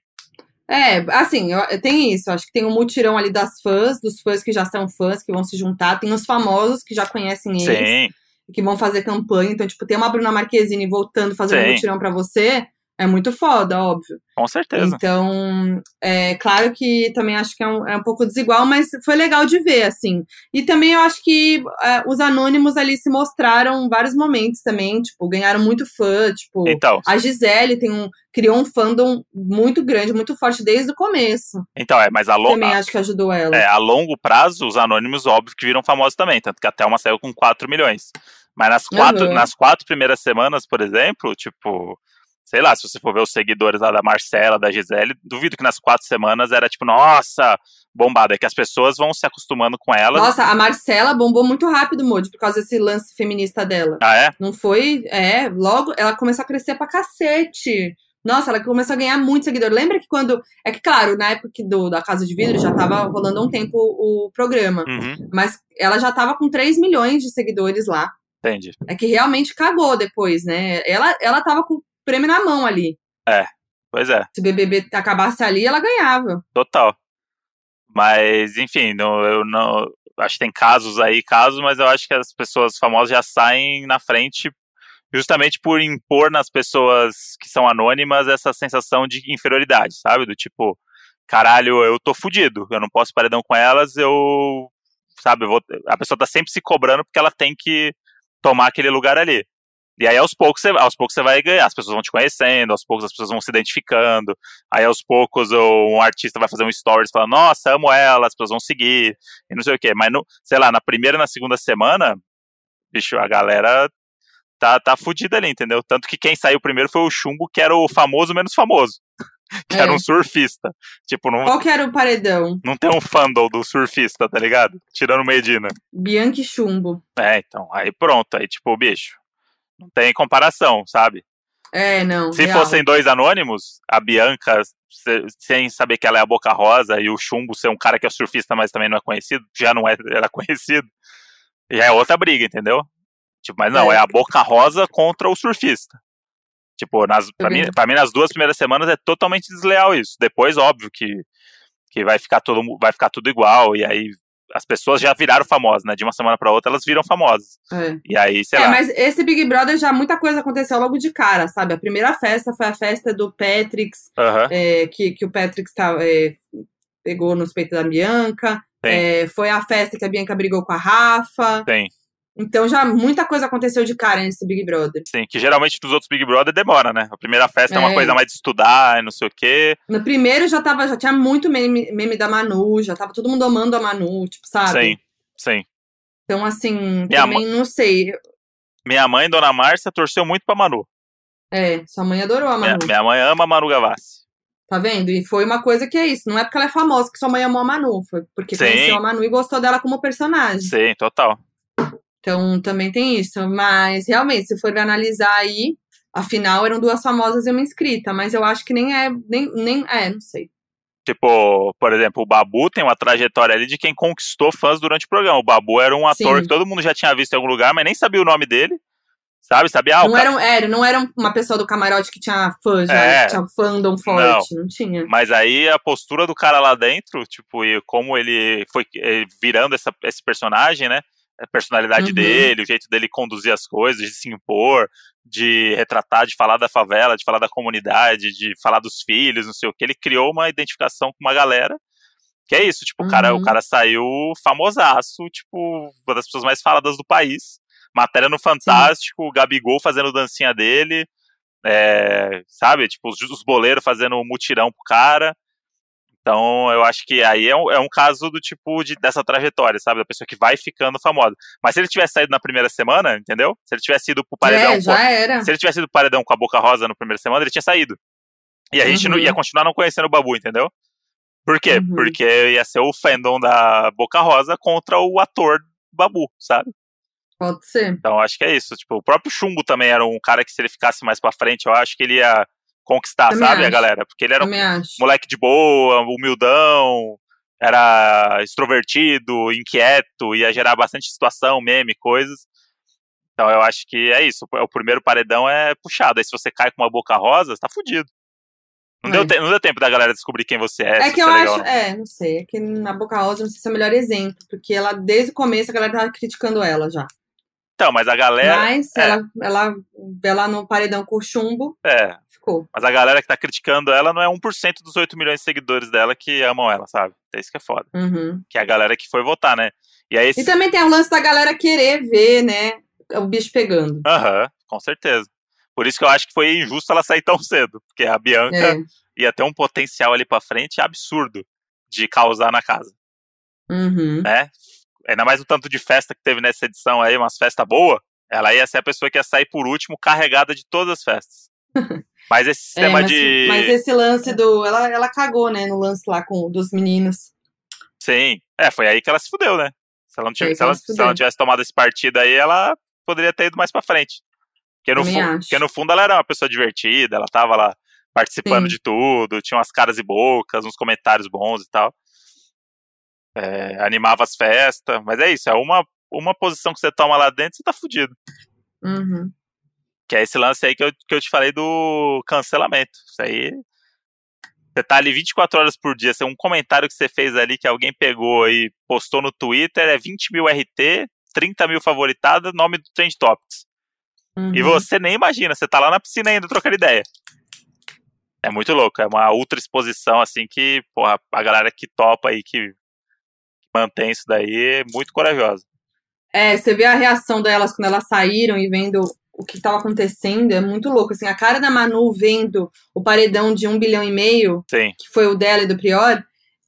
É, assim, eu- tem isso. Acho que tem um mutirão ali das fãs, dos fãs que já são fãs, que vão se juntar. Tem os famosos que já conhecem eles, Sim, que vão fazer campanha. Então, tipo, ter uma Bruna Marquezine voltando, fazendo Sim. mutirão pra você, é muito foda, óbvio. com certeza. Então, é claro que também acho que é um, é um pouco desigual, mas foi legal de ver, assim. E também eu acho que é, os anônimos ali se mostraram em vários momentos também, tipo, ganharam muito fã, tipo. Então, A Gisele tem um, criou um fandom muito grande, muito forte desde o começo. então é, mas a, lo, Também acho que ajudou ela. é, a longo prazo, os anônimos, óbvio que viram famosos também, tanto que até uma saiu com 4 milhões. Mas nas quatro, Uhum. nas quatro primeiras semanas, por exemplo, tipo, sei lá, se você for ver os seguidores lá da Marcela, da Gisele, duvido que nas quatro semanas era tipo, nossa, bombada. É que as pessoas vão se acostumando com ela. Nossa, a Marcela bombou muito rápido, Modi, por causa desse lance feminista dela. Ah, é? Não foi? É, logo ela começou a crescer pra cacete. Nossa, ela começou a ganhar muito seguidor. Lembra que quando. É que, claro, na época do, da Casa de Vidro já tava rolando há um tempo o programa. Uhum, Mas ela já tava com 3 milhões de seguidores lá. entendi. É que realmente cagou depois, né? Ela, ela tava com prêmio na mão ali. Pois é, Se o BBB acabasse ali, ela ganhava. total. Mas, enfim, não, eu não. Acho que tem casos aí, casos, mas eu acho que as pessoas famosas já saem na frente justamente por impor nas pessoas que são anônimas essa sensação de inferioridade, sabe? Do tipo, caralho, eu tô fudido, eu não posso paredão com elas, eu. Sabe, eu vou, a pessoa tá sempre se cobrando porque ela tem que tomar aquele lugar ali. E aí, aos poucos, você, aos poucos você vai ganhar, as pessoas vão te conhecendo, aos poucos as pessoas vão se identificando, aí aos poucos um artista vai fazer um stories falando, nossa, amo ela, as pessoas vão seguir, e não sei o quê. Mas, no, sei lá, na primeira e na segunda semana, bicho, a galera tá, tá fudida ali, entendeu? Tanto que quem saiu primeiro foi o Chumbo, que era o famoso menos famoso. Que É. era um surfista. Tipo, não, Qual que era o paredão? não tem um fandom do surfista, tá ligado? Tirando Medina. Bianchi Chumbo. É, então, aí pronto, aí tipo, bicho, não tem comparação, sabe? É, não. Se real. fossem dois anônimos, a Bianca, se- sem saber que ela é a Boca Rosa, e o Chumbo ser um cara que é surfista, mas também não é conhecido, já não é, era conhecido, já é outra briga, entendeu? Tipo, mas não, É. é, a Boca Rosa contra o surfista. Tipo, nas, pra, mim, pra mim, nas duas primeiras semanas é totalmente desleal isso. Depois, óbvio, que, que vai, ficar todo, vai ficar tudo igual, e aí as pessoas já viraram famosas, né? De uma semana pra outra, elas viram famosas. É. E aí, sei É, lá. mas esse Big Brother já muita coisa aconteceu logo de cara, sabe? A primeira festa foi a festa do Patrix, aham, é, que, que o Patrix tá, é, pegou nos peitos da Bianca. É, foi a festa que a Bianca brigou com a Rafa. tem. Então já muita coisa aconteceu de cara nesse Big Brother. Sim, que geralmente dos outros Big Brother demora, né? A primeira festa é, uma É. coisa mais de estudar não sei o quê. No primeiro já tava, já tinha muito meme, meme da Manu, já tava todo mundo amando a Manu, tipo, sabe? Sim, sim. Então, assim, Minha também não sei. Minha mãe, Dona Márcia, torceu muito pra Manu. É, sua mãe adorou a Minha, Manu. minha mãe ama a Manu Gavassi. Tá vendo? E foi uma coisa que é isso. Não é porque ela é famosa que sua mãe amou a Manu. Foi porque Sim. conheceu a Manu e gostou dela como personagem. Sim, total. Então também tem isso. Mas realmente, se for analisar aí, afinal eram duas famosas e uma inscrita. Mas eu acho que nem é. Nem, nem, é, não sei. Tipo, por exemplo, o Babu tem uma trajetória ali de quem conquistou fãs durante o programa. O Babu era um ator Sim. que todo mundo já tinha visto em algum lugar, mas nem sabia o nome dele. Sabe? Sabia? Ah, não, ca- era, era, não era uma pessoa do camarote que tinha fã já, É. que tinha fandom forte. Não, tinha. Mas aí a postura do cara lá dentro, tipo, e como ele foi eh, virando essa, esse personagem, né? A personalidade Uhum. dele, o jeito dele conduzir as coisas, de se impor, de retratar, de falar da favela, de falar da comunidade, de falar dos filhos, não sei o que. Ele criou uma identificação com uma galera. Que é isso, tipo, o, cara, Uhum. o cara saiu famosaço, tipo, uma das pessoas mais faladas do país. Matéria no Fantástico, o Gabigol fazendo dancinha dele, é, sabe? Tipo, os, os boleiros fazendo um mutirão pro cara. Então, eu acho que aí é um, é um caso do tipo de, dessa trajetória, sabe? Da pessoa que vai ficando famosa. Mas se ele tivesse saído na primeira semana, entendeu? Se ele tivesse ido pro paredão. É, já com, era. Se ele tivesse ido pro paredão com a boca rosa na primeira semana, ele tinha saído. E a gente não, Uhum. ia continuar não conhecendo o Babu, entendeu? Por quê? Uhum. Porque ia ser o fandom da Boca Rosa contra o ator Babu, sabe? Pode ser. Então acho que é isso. Tipo, o próprio Chumbo também era um cara que se ele ficasse mais pra frente, eu acho que ele ia conquistar, Também sabe, a acho. galera? Porque ele era um Também acho. moleque de boa, humildão, era extrovertido, inquieto, ia gerar bastante situação, meme, coisas. Então eu acho que é isso. O primeiro paredão é puxado. Aí se você cai com uma boca rosa, você tá fudido. Não, É. deu, te- não deu tempo da galera descobrir quem você é. É que eu ou acho. É, não sei. É que na Boca Rosa não sei se é o melhor exemplo. Porque ela, desde o começo, a galera tava criticando ela já. Então, mas a galera. Mas é. ela, ela, ela no paredão com chumbo, É, ficou. mas a galera que tá criticando ela não é 1% dos 8 milhões de seguidores dela que amam ela, sabe? É isso que é foda. Uhum. Que é a galera que foi votar, né? E aí. E também tem o lance da galera querer ver, né? O bicho pegando. Aham, com certeza. Por isso que eu acho que foi injusto ela sair tão cedo. Porque a Bianca É. ia ter um potencial ali pra frente absurdo de causar na casa, Uhum. né? Ainda mais o tanto de festa que teve nessa edição aí, umas festas boas. Ela ia ser a pessoa que ia sair por último, carregada de todas as festas. Mas esse É, sistema mas, de. mas esse lance do. Ela, ela cagou, né? No lance lá com dos meninos. Sim. É, foi aí que ela se fudeu, né? Se ela não, tivesse, se ela, se ela não tivesse tomado esse partido aí, ela poderia ter ido mais pra frente. Porque no, Também fu- acho. porque no fundo ela era uma pessoa divertida, ela tava lá participando Sim. de tudo, tinha umas caras e bocas, uns comentários bons e tal. É, animava as festas, mas é isso, é uma, uma posição que você toma lá dentro, você tá fudido. Uhum. Que é esse lance aí que eu, que eu te falei do cancelamento. Isso aí. Você tá ali 24 horas por dia. Se um comentário que você fez ali que alguém pegou e postou no Twitter é 20 mil RT, 30 mil favoritada, nome do Trend Topics. Uhum. E você nem imagina, você tá lá na piscina ainda trocando ideia. É muito louco, é uma ultra exposição assim que, porra, a galera que topa aí, que mantém isso daí, é muito corajosa. É, você vê a reação delas quando elas saíram e vendo o que estava acontecendo, é muito louco. Assim, a cara da Manu vendo o paredão de um bilhão e meio, Sim, que foi o dela e do Prior,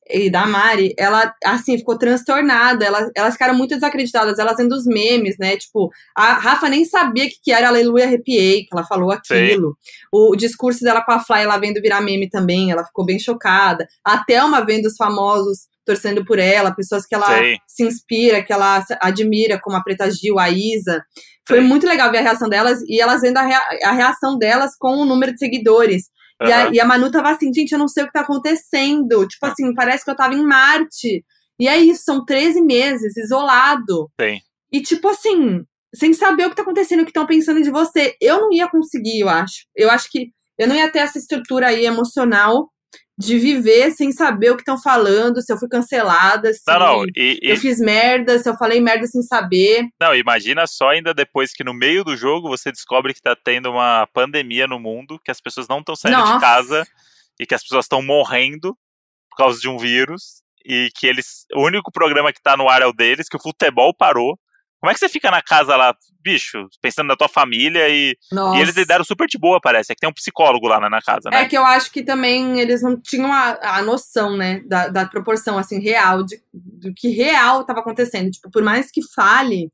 e da Mari, ela, assim, ficou transtornada. Elas, elas ficaram muito desacreditadas. Elas vendo os memes, né? Tipo, a Rafa nem sabia o que, que era Aleluia Arrepiei, que ela falou aquilo. O, o discurso dela com a Fly, ela vendo virar meme também, ela ficou bem chocada. A Thelma vendo os famosos torcendo por ela, pessoas que ela Sim. se inspira, que ela admira, como a Preta Gil, a Isa. Foi Sim. muito legal ver a reação delas e elas vendo a, rea- a reação delas com o número de seguidores. E, a, e a Manu tava assim, gente, eu não sei o que tá acontecendo. Tipo assim, parece que eu tava em Marte. E é isso, são 13 meses, isolado. sim. E tipo assim, sem saber o que tá acontecendo, o que estão pensando de você. Eu não ia conseguir, eu acho. Eu acho que eu não ia ter essa estrutura aí emocional de viver sem saber o que estão falando, se eu fui cancelada, se Não, não, e, e- eu fiz merda, se eu falei merda sem saber. Não, imagina só ainda depois que no meio do jogo você descobre que tá tendo uma pandemia no mundo, que as pessoas não estão saindo Nossa. de casa e que as pessoas estão morrendo por causa de um vírus e que eles o único programa que tá no ar é o deles, que o futebol parou. Como é que você fica na casa lá, bicho, pensando na tua família e, e eles lidaram super de boa, parece. É que tem um psicólogo lá né, na casa, né? É que eu acho que também eles não tinham a, a noção, né, da, da proporção, assim, real, de, do que real estava acontecendo. Tipo, por mais que fale,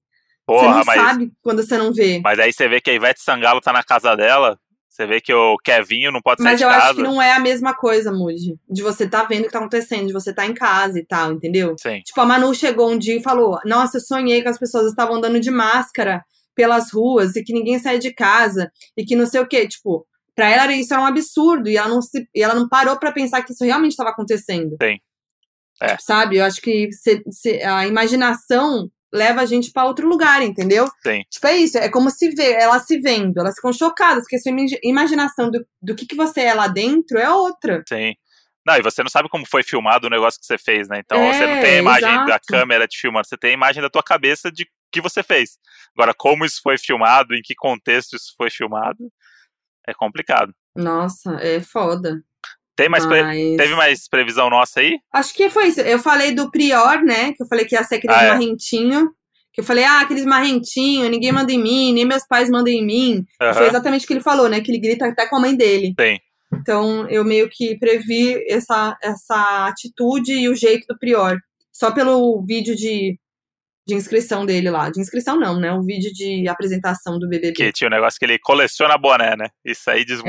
você Porra, não mas, sabe quando você não vê. mas aí você vê que a Ivete Sangalo tá na casa dela, você vê que o Kevinho não pode sair Mas de eu casa. acho que não é a mesma coisa, Moody. De você tá vendo o que tá acontecendo, de você tá em casa e tal, entendeu? Sim, Tipo, a Manu chegou um dia e falou: Nossa, eu sonhei que as pessoas estavam andando de máscara pelas ruas e que ninguém saía de casa e que não sei o quê. Tipo, pra ela isso era um absurdo e ela não, se, e ela não parou pra pensar que isso realmente estava acontecendo. Sim. É. Tipo, sabe? Eu acho que se- se- a imaginação leva a gente pra outro lugar, entendeu? sim. Tipo, é isso, é como se vê, elas se vendo, elas ficam chocadas, porque a sua imagi- imaginação do, do que, que você é lá dentro é outra. Sim. Não, e você não sabe como foi filmado o negócio que você fez, né? Então É, você não tem a imagem da exato. câmera te filmando, você tem a imagem da tua cabeça de que você fez. Agora, como isso foi filmado, em que contexto isso foi filmado, é complicado. Nossa, é foda. Tem mais pre- Mas- Teve mais previsão nossa aí? Acho que foi isso. Eu falei do Prior, né? Que eu falei que ia ser aquele Ah, é. marrentinho. Que eu falei, ah, aqueles marrentinhos, ninguém manda em mim, nem meus pais mandam em mim. Aham. Foi exatamente o que ele falou, né? Que ele grita até com a mãe dele. Sim. Então, eu meio que previ essa, essa atitude e o jeito do Prior. Só pelo vídeo de, de inscrição dele lá. De inscrição não, né? O vídeo de apresentação do BBB. Que tinha um negócio que ele coleciona boné, né? Isso aí diz É.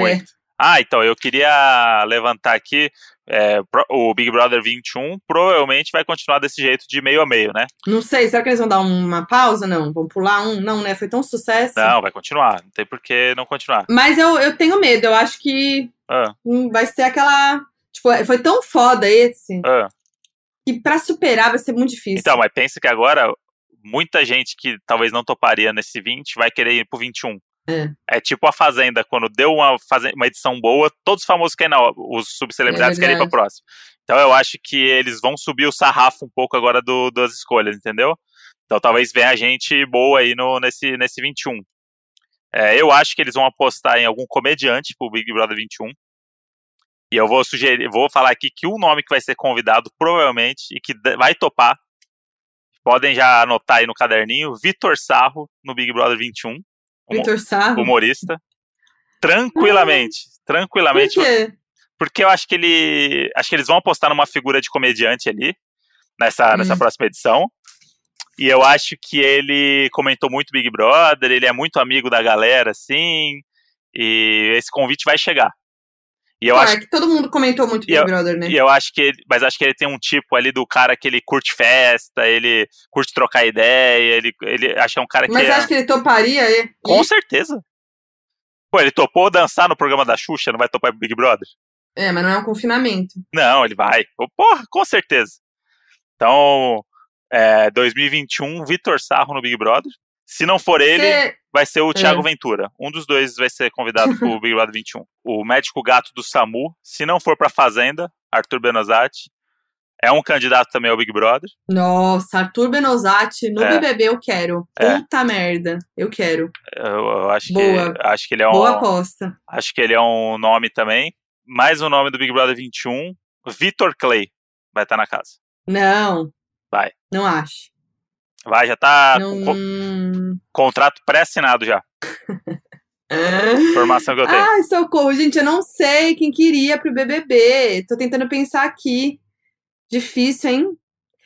Ah, então, eu queria levantar aqui. é, o Big Brother 21 provavelmente vai continuar desse jeito de meio a meio, né? Não sei, será que eles vão dar uma pausa? Não, vão pular um? Não, né? Foi tão sucesso. Não, vai continuar. Não tem por que não continuar. Mas eu, eu tenho medo, eu acho que Ah, hum, vai ser aquela. Tipo, foi tão foda esse ah. que pra superar vai ser muito difícil. Então, mas pensa que agora muita gente que talvez não toparia nesse 20 vai querer ir pro 21. É. tipo a Fazenda, quando deu uma, uma edição boa, todos os famosos querem, não, os subcelebridades É querem ir pra próxima. Então eu acho que eles vão subir o sarrafo um pouco agora do, das escolhas, entendeu? Então talvez venha gente boa aí no, nesse, nesse 21. É, eu acho que eles vão apostar em algum comediante pro Big Brother 21. E eu vou sugerir, vou falar aqui que o nome que vai ser convidado, provavelmente, e que vai topar, podem já anotar aí no caderninho, Vitor Sarro no Big Brother 21, Vitor Sarro. humorista. Tranquilamente, Por tranquilamente, quê? porque eu acho que ele, acho que eles vão apostar numa figura de comediante ali nessa nessa Hum. próxima edição. E eu acho que ele comentou muito Big Brother, ele é muito amigo da galera assim, e esse convite vai chegar. E eu acho é que todo mundo comentou muito Big Brother, né? e eu acho que ele, mas acho que ele tem um tipo ali do cara que ele curte festa, ele curte trocar ideia, ele, ele acha que é um cara que Mas é, acho que ele toparia e, com e- certeza. Pô, ele topou dançar no programa da Xuxa, não vai topar Big Brother? É, mas não é um confinamento. Não, ele vai. Porra, com certeza. Então, é, 2021, Vitor Sarro no Big Brother. Se não for ele, Você- vai ser o Thiago É. Ventura. Um dos dois vai ser convidado pro Big Brother 21. O médico gato do SAMU. Se não for pra Fazenda, Arthur Benozati. É um candidato também ao Big Brother. Nossa, Arthur Benozati no É. BBB eu quero. É. Puta merda. Eu quero. Eu, eu acho, Boa. que, acho que ele é um. Boa aposta. Acho que ele é um nome também. Mais um nome do Big Brother 21. Vitor Clay vai estar na casa. Não. Vai. Não acho. Vai, já tá não. com co- contrato pré-assinado já. Informação que eu tenho. Ai, socorro, gente, eu não sei quem queria pro BBB. Tô tentando pensar aqui. Difícil, hein?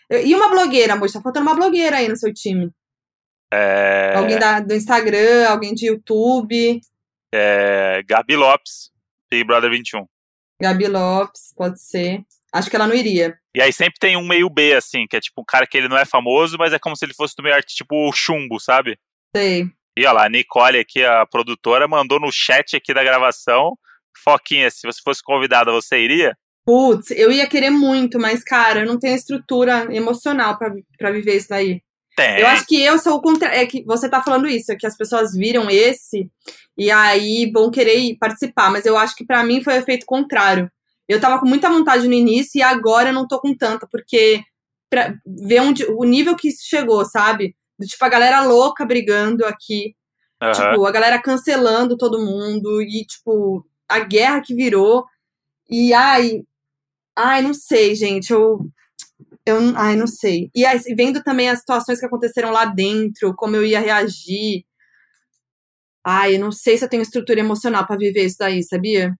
E uma blogueira, amor? Tá faltando uma blogueira aí no seu time. É, Alguém da- do Instagram, alguém de YouTube. é, Gabi Lopes, Big Brother 21. Gabi Lopes, pode ser. Acho que ela não iria. E aí sempre tem um meio B, assim, que é tipo um cara que ele não é famoso, mas é como se ele fosse do meio arte, tipo o chumbo, sabe? Sei. E olha lá, a Nicole aqui, a produtora, mandou no chat aqui da gravação. Foquinha, se você fosse convidada, você iria? Putz, eu ia querer muito, mas, cara, eu não tenho estrutura emocional pra, pra viver isso daí. Tem. Eu acho que eu sou o contrário. É que você tá falando isso, é que as pessoas viram esse e aí vão querer participar. Mas eu acho que pra mim foi o efeito contrário. Eu tava com muita vontade no início e agora eu não tô com tanta, porque pra ver onde, o nível que isso chegou, sabe? Tipo, a galera louca brigando aqui. Aham. Tipo, a galera cancelando todo mundo e, tipo, a guerra que virou. E, ai, ai, não sei, gente, eu, eu, ai, não sei. E aí, vendo também as situações que aconteceram lá dentro, como eu ia reagir. Ai, eu não sei se eu tenho estrutura emocional pra viver isso daí, sabia?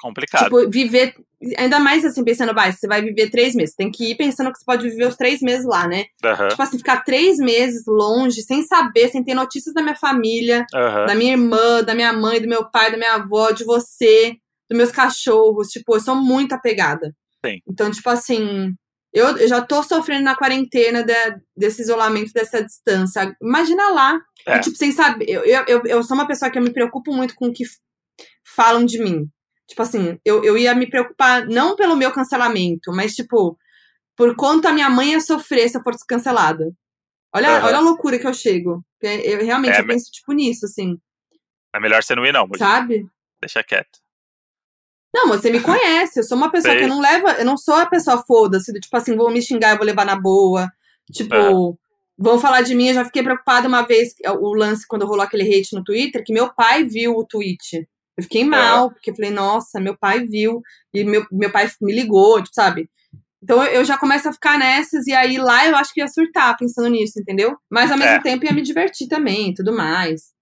Complicado. Tipo, viver. Ainda mais assim, pensando, vai, você vai viver três meses. Tem que ir pensando que você pode viver os três meses lá, né? Aham. Tipo assim, ficar três meses longe, sem saber, sem ter notícias da minha família Aham. da minha irmã, da minha mãe, do meu pai, da minha avó, de você, dos meus cachorros. Tipo, eu sou muito apegada. Sim. Então, tipo assim, eu, eu já tô sofrendo na quarentena de- desse isolamento, dessa distância. Imagina lá. É. E, tipo, sem saber. Eu, eu, eu, sou uma pessoa que eu me preocupo muito com o que falam de mim. Tipo assim, eu, eu ia me preocupar não pelo meu cancelamento, mas, tipo, por quanto a minha mãe ia sofrer se eu fosse cancelada. Olha, Aham. olha a loucura que eu chego. Eu, eu- realmente, É, eu penso, tipo, nisso, assim. É melhor você não ir, não. Sabe? Deixa quieto. Não, você me conhece. Eu sou uma pessoa Sei. que eu não leva. Eu não sou a pessoa foda-se, tipo assim, vão me xingar, eu vou levar na boa. Tipo, Aham. vão falar de mim. Eu já fiquei preocupada uma vez, o lance quando rolou aquele hate no Twitter, que meu pai viu o tweet. Eu fiquei mal, porque eu falei, nossa, meu pai viu. E meu, meu pai me ligou, tipo, sabe? Então eu já começo a ficar nessas, e aí lá eu acho que ia surtar pensando nisso, entendeu? Mas ao mesmo É. tempo ia me divertir também e tudo mais.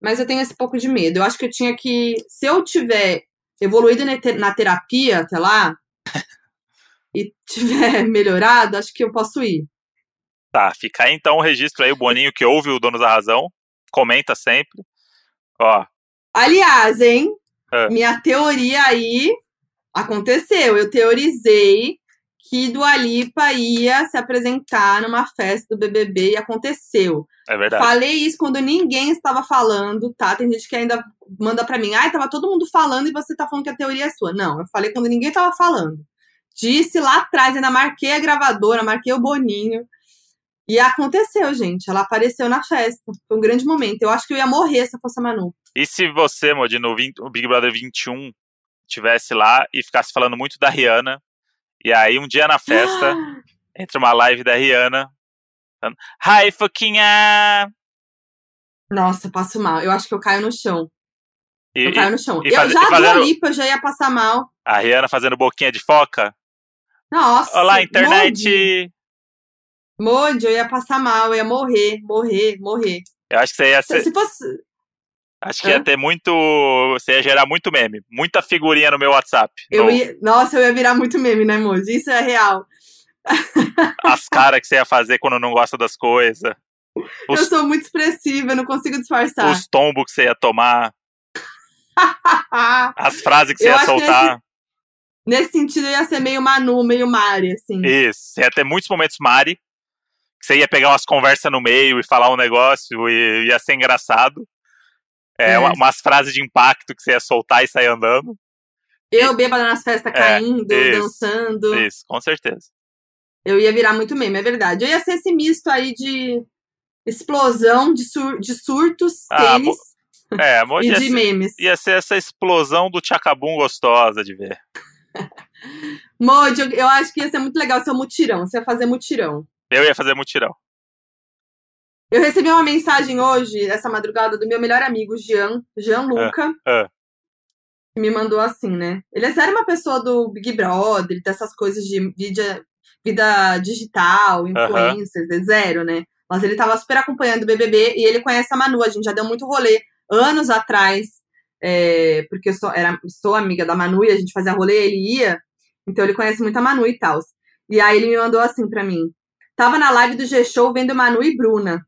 Mas eu tenho esse pouco de medo. Eu acho que eu tinha que. Se eu tiver evoluído na terapia até lá e tiver melhorado, acho que eu posso ir. Tá, fica aí então o registro aí, o Boninho que ouve o Dono da Razão, comenta sempre. Ó, Aliás, hein? É. Minha teoria aí aconteceu. Eu teorizei que Dua Lipa ia se apresentar numa festa do BBB e aconteceu. é verdade. Falei isso quando ninguém estava falando, tá? Tem gente que ainda manda pra mim, ai, tava todo mundo falando e você tá falando que a teoria é sua. Não, eu falei quando ninguém tava falando. Disse lá atrás, ainda marquei a gravadora, marquei o Boninho. E aconteceu, gente. Ela apareceu na festa. Foi um grande momento. Eu acho que eu ia morrer se eu fosse a Manu. E se você, Modi, no 20 o Big Brother 21, tivesse lá e ficasse falando muito da Rihanna, e aí um dia na festa, entra uma live da Rihanna, falando, Hi, Foquinha! Nossa, eu passo mal. Eu acho que eu caio no chão. E, Eu caio no chão. e eu faze- já fazendo- Lipa, eu já ia passar mal. a Rihanna fazendo boquinha de foca. Nossa. Olá, internet! Modi, eu ia passar mal, eu ia morrer, morrer, morrer. Eu acho que você ia Se, ser, se fosse. Acho que ia ter muito, você ia gerar muito meme, muita figurinha no meu WhatsApp. Eu no- ia, nossa, eu ia virar muito meme, né, Modi? Isso é real. As caras que você ia fazer quando não gosta das coisas, Os- Eu sou muito expressiva, eu não consigo disfarçar. os tombos que você ia tomar, as frases que você Eu ia soltar. Nesse sentido, eu ia ser meio Manu, meio Mari, assim. Isso, você ia ter muitos momentos Mari, que você ia pegar umas conversas no meio e falar um negócio e ia ser engraçado. É, É. uma- umas frases de impacto que você ia soltar e sair andando. Eu bêbada nas festas caindo, É, isso, dançando. Isso, com certeza. Eu ia virar muito meme, é verdade. Eu ia ser esse misto aí de explosão de, sur- de surtos, Ah, tênis É, amor, e de ser, memes. ia ser essa explosão do Tchacabum gostosa de ver. Modi, eu, eu acho que ia ser muito legal seu mutirão. Você ia fazer mutirão. Eu ia fazer mutirão. Eu recebi uma mensagem hoje, essa madrugada, do meu melhor amigo, Jean, Jean Luca, ah. que me mandou assim, né? Ele é sério uma pessoa do Big Brother, dessas coisas de vida, vida digital, influencers, é zero, né? Mas ele tava super acompanhando o BBB e ele conhece a Manu. A gente já deu muito rolê anos atrás, é, porque eu sou, era, sou amiga da Manu e a gente fazia rolê, ele ia. Então ele conhece muito a Manu e tal. E aí ele me mandou assim pra mim. Tava na live do G-Show vendo Manu e Bruna.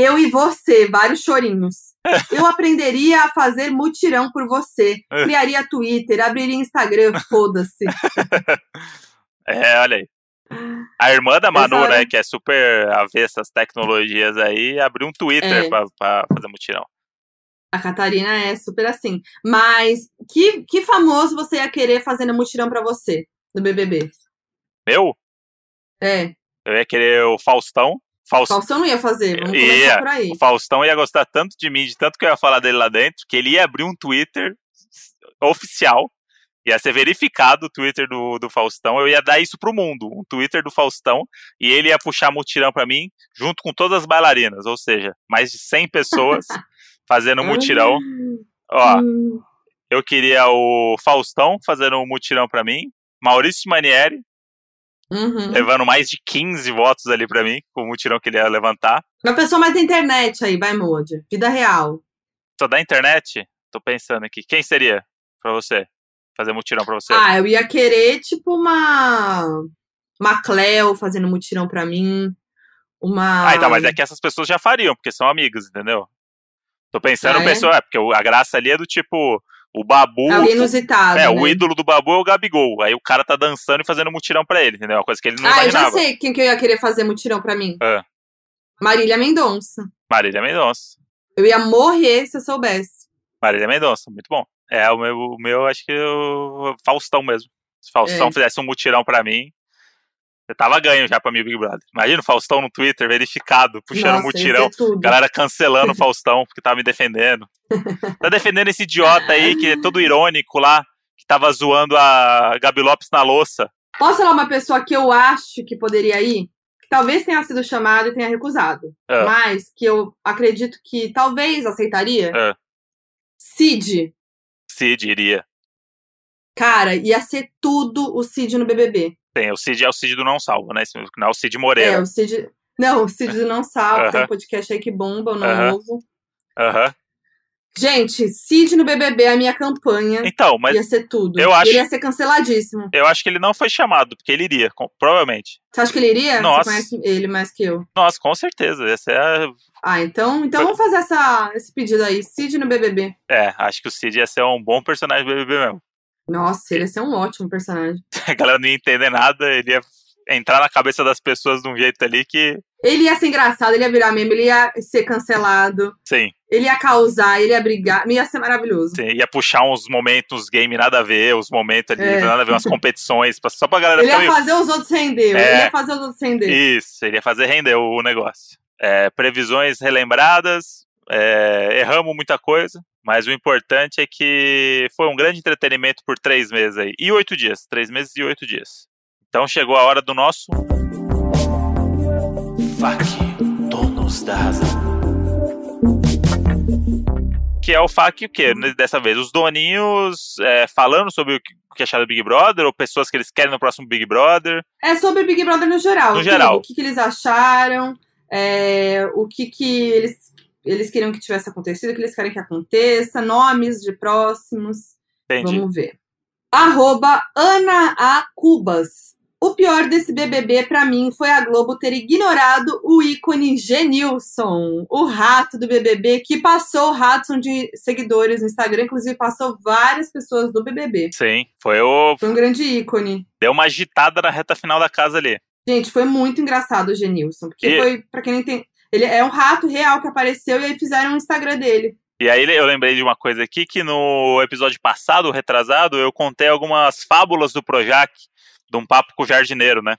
Eu e você, vários chorinhos. Eu aprenderia a fazer mutirão por você. Criaria Twitter, abriria Instagram, foda-se. É, olha aí. A irmã da Manu, hora- né, que é super avessa às tecnologias aí, abriu um Twitter É. pra, pra fazer mutirão. A Catarina é super assim. Mas que, que famoso você ia querer fazendo mutirão pra você no BBB? Meu, É, eu ia querer o Faustão. Faust... Faustão não ia fazer. Vamos Ia. começar por aí. O Faustão ia gostar tanto de mim, de tanto que eu ia falar dele lá dentro, que ele ia abrir um Twitter oficial. Ia ser verificado o Twitter do, do Faustão. Eu ia dar isso pro mundo, um Twitter do Faustão. E ele ia puxar mutirão pra mim, junto com todas as bailarinas. Ou seja, mais de 100 pessoas fazendo mutirão. Ó, Hum, eu queria o Faustão fazendo um mutirão pra mim. Maurício Manieri, uhum. levando mais de 15 votos ali pra mim, com o mutirão que ele ia levantar. Uma pessoa mais da internet aí, vai, Modi. Vida real. Só da internet, tô pensando aqui. Quem seria pra você? Fazer mutirão pra você? Ah, eu ia querer, tipo, uma. Uma Cleo fazendo mutirão pra mim. Uma. Ah, então, mas é que essas pessoas já fariam, porque são amigas, entendeu? Tô pensando Ah, é? pessoa, é, porque a graça ali é do tipo, o Babu. Alguém inusitado. é, né? o ídolo do Babu é o Gabigol. Aí o cara tá dançando e fazendo mutirão pra ele, entendeu? Uma coisa que ele não ah, eu já imaginava. sei quem que eu ia querer fazer mutirão pra mim. Ah. Marília Mendonça. Marília Mendonça. Eu ia morrer se eu soubesse. Marília Mendonça, muito bom. É, o meu, o meu acho que o Faustão mesmo. Se Faustão É. fizesse um mutirão pra mim, eu tava ganho já pra mim, Big Brother. Imagina o Faustão no Twitter, verificado, puxando Nossa, mutirão. Ia ser tudo. Galera cancelando o Faustão porque tava me defendendo. Tá defendendo esse idiota aí que é todo irônico lá, que tava zoando a Gabi Lopes na louça. Posso falar uma pessoa que eu acho que poderia ir? Que talvez tenha sido chamado e tenha recusado. Ah. Mas que eu acredito que talvez aceitaria. Ah. Cid. Cid iria. Cara, ia ser tudo o Cid no BBB. Tem, o Cid é o Cid do Não Salvo, né? Esse Não é o Cid É, Moreira. o Cid. Não, o Cid do Não Salva, tem Aham. um podcast aí que bomba, o Não Aham. Novo. Aham. Gente, Cid no BBB é a minha campanha. Então, mas ia ser tudo. eu acho- Ele ia ser canceladíssimo. eu acho que ele não foi chamado, porque ele iria, com- provavelmente. Você acha que ele iria? Nossa. Você conhece ele mais que eu. Nossa, com certeza. Essa é a... Ah, então, então vamos fazer essa, esse pedido aí. Cid no BBB. É, acho que o Cid ia ser um bom personagem do BBB mesmo. Nossa, ele ia ser um ótimo personagem. A galera não ia entender nada, ele ia entrar na cabeça das pessoas de um jeito ali que. Ele ia ser engraçado, ele ia virar meme, ele ia ser cancelado, Sim, ele ia causar, ele ia brigar. Ia ser maravilhoso. sim. Ia puxar uns momentos game nada a ver, os momentos ali, É. nada a ver, umas competições, só pra galera Ele ia meio. fazer os outros render. É. Ele ia fazer os outros render. Isso, ele ia fazer render o negócio. É, previsões relembradas, é, erramos muita coisa, mas o importante é que foi um grande entretenimento por três meses aí. E oito dias. Três meses e oito dias. Então chegou a hora do nosso. FAQ, donos da razão. Que é o FAQ o quê? Dessa vez, os doninhos é, falando sobre o que o que acharam do Big Brother, ou pessoas que eles querem no próximo Big Brother. É sobre Big Brother no geral. No tudo. geral. O que, que eles acharam, é, o que, que eles, eles queriam que tivesse acontecido, o que eles querem que aconteça, nomes de próximos. Entendi. Vamos ver. Arroba Ana A. Cubas. O pior desse BBB pra mim foi a Globo ter ignorado o ícone Genilson, o rato do BBB, que passou o rato de seguidores no Instagram, inclusive passou várias pessoas do BBB. Sim, foi o. Foi um grande ícone. Deu uma agitada na reta final da casa ali. Gente, foi muito engraçado o Genilson, porque E- foi, pra quem não tem, ele é um rato real que apareceu e aí fizeram o Instagram dele. E aí eu lembrei de uma coisa aqui que no episódio passado, retrasado, eu contei algumas fábulas do Projac, de um papo com o jardineiro, né?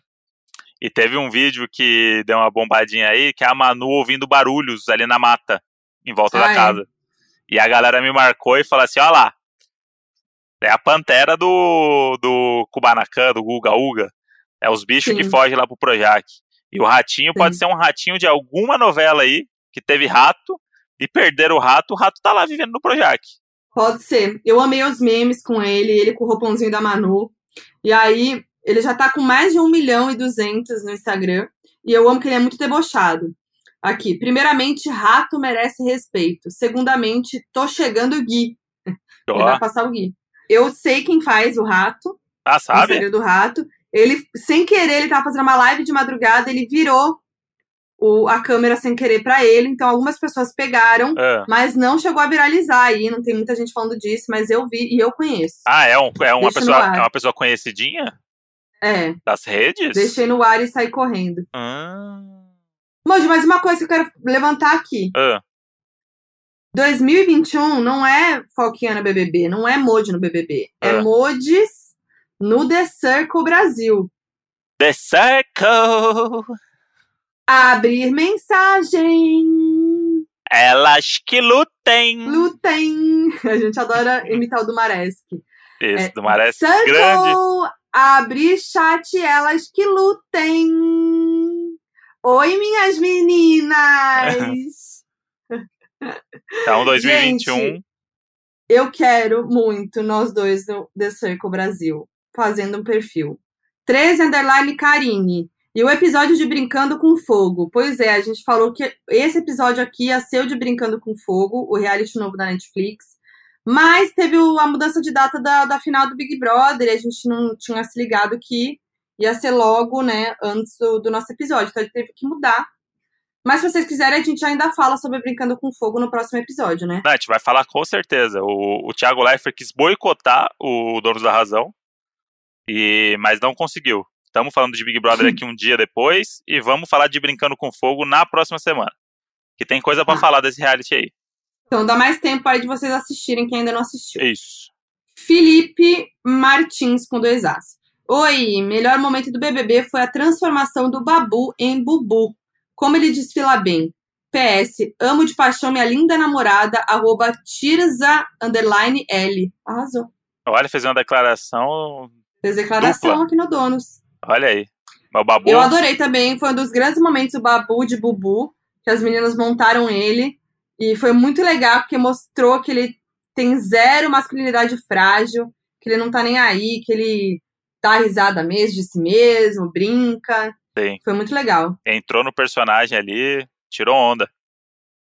E teve um vídeo que deu uma bombadinha aí, que é a Manu ouvindo barulhos ali na mata, em volta Ah, da é? casa. E a galera me marcou e falou assim, ó lá, é a pantera do, do Kubanacan, do Guga Uga. É os bichos que Sim. fogem lá pro Projac. E o ratinho pode ser um ratinho de alguma novela aí, que teve rato, e perderam o rato, o rato tá lá vivendo no Projac. Pode ser. Eu amei os memes com ele, ele com o roupãozinho da Manu. E aí, ele já tá com mais de 1 milhão e 200 no Instagram. E eu amo que ele é muito debochado. Aqui, primeiramente, rato merece respeito. Segundamente, tô chegando Gui. Ele vai passar o Gui. Eu sei quem faz o rato, ah, o sabe? Instagram do rato. Ele, sem querer, ele tava fazendo uma live de madrugada, ele virou o- a câmera sem querer pra ele. Então, algumas pessoas pegaram, Ah. mas não chegou a viralizar aí. Não tem muita gente falando disso, mas eu vi e eu conheço. Ah, é, um, é uma Deixa no pessoa, é uma pessoa conhecidinha É, das redes? deixei no ar e saí correndo. Ah, Moji, mas uma coisa que eu quero levantar aqui. ah, 2021 não é Falquiana BBB, não é Moji no BBB. É Ah. Modis no The Circle Brasil. The Circle, Abrir mensagem. elas que lutem. Lutem! A gente adora imitar o do Mareski. Isso, É, do Maré Circle, grande. abre chat, elas que lutem. Oi, minhas meninas! Então, 2021. Gente, Eu quero muito nós dois no The Circle Brasil, fazendo um perfil. 13 underline Karine. E o episódio de Brincando com Fogo. Pois é, a gente falou que esse episódio aqui ia ser o de Brincando com Fogo, o reality novo da Netflix. Mas teve a mudança de data da, da final do Big Brother e a gente não tinha se ligado que ia ser logo, né, antes do, do nosso episódio. Então gente teve que mudar. Mas se vocês quiserem, a gente ainda fala sobre Brincando com Fogo no próximo episódio, né? Não, a gente vai falar com certeza. O, o Thiago Leifert quis boicotar o Donos da Razão, e mas não conseguiu. Estamos falando de Big Brother aqui um dia depois e vamos falar de Brincando com Fogo na próxima semana. Que tem coisa pra Tá. falar desse reality aí. Então dá mais tempo aí de vocês assistirem quem ainda não assistiu. Isso. Felipe Martins com dois As. Oi, melhor momento do BBB foi a transformação do Babu em Bubu. Como ele desfila bem. PS, amo de paixão minha linda namorada, arroba Tirza, underline L. Arrasou. Olha, fez uma declaração. Fez declaração Dupla. aqui no Donos. Olha aí. Mas o Babu. Eu adorei também, foi um dos grandes momentos do Babu de Bubu, que as meninas montaram ele. E foi muito legal, porque mostrou que ele tem zero masculinidade frágil, que ele não tá nem aí, que ele dá risada mesmo de si mesmo, brinca. Sim. Foi muito legal. Entrou no personagem ali, tirou onda.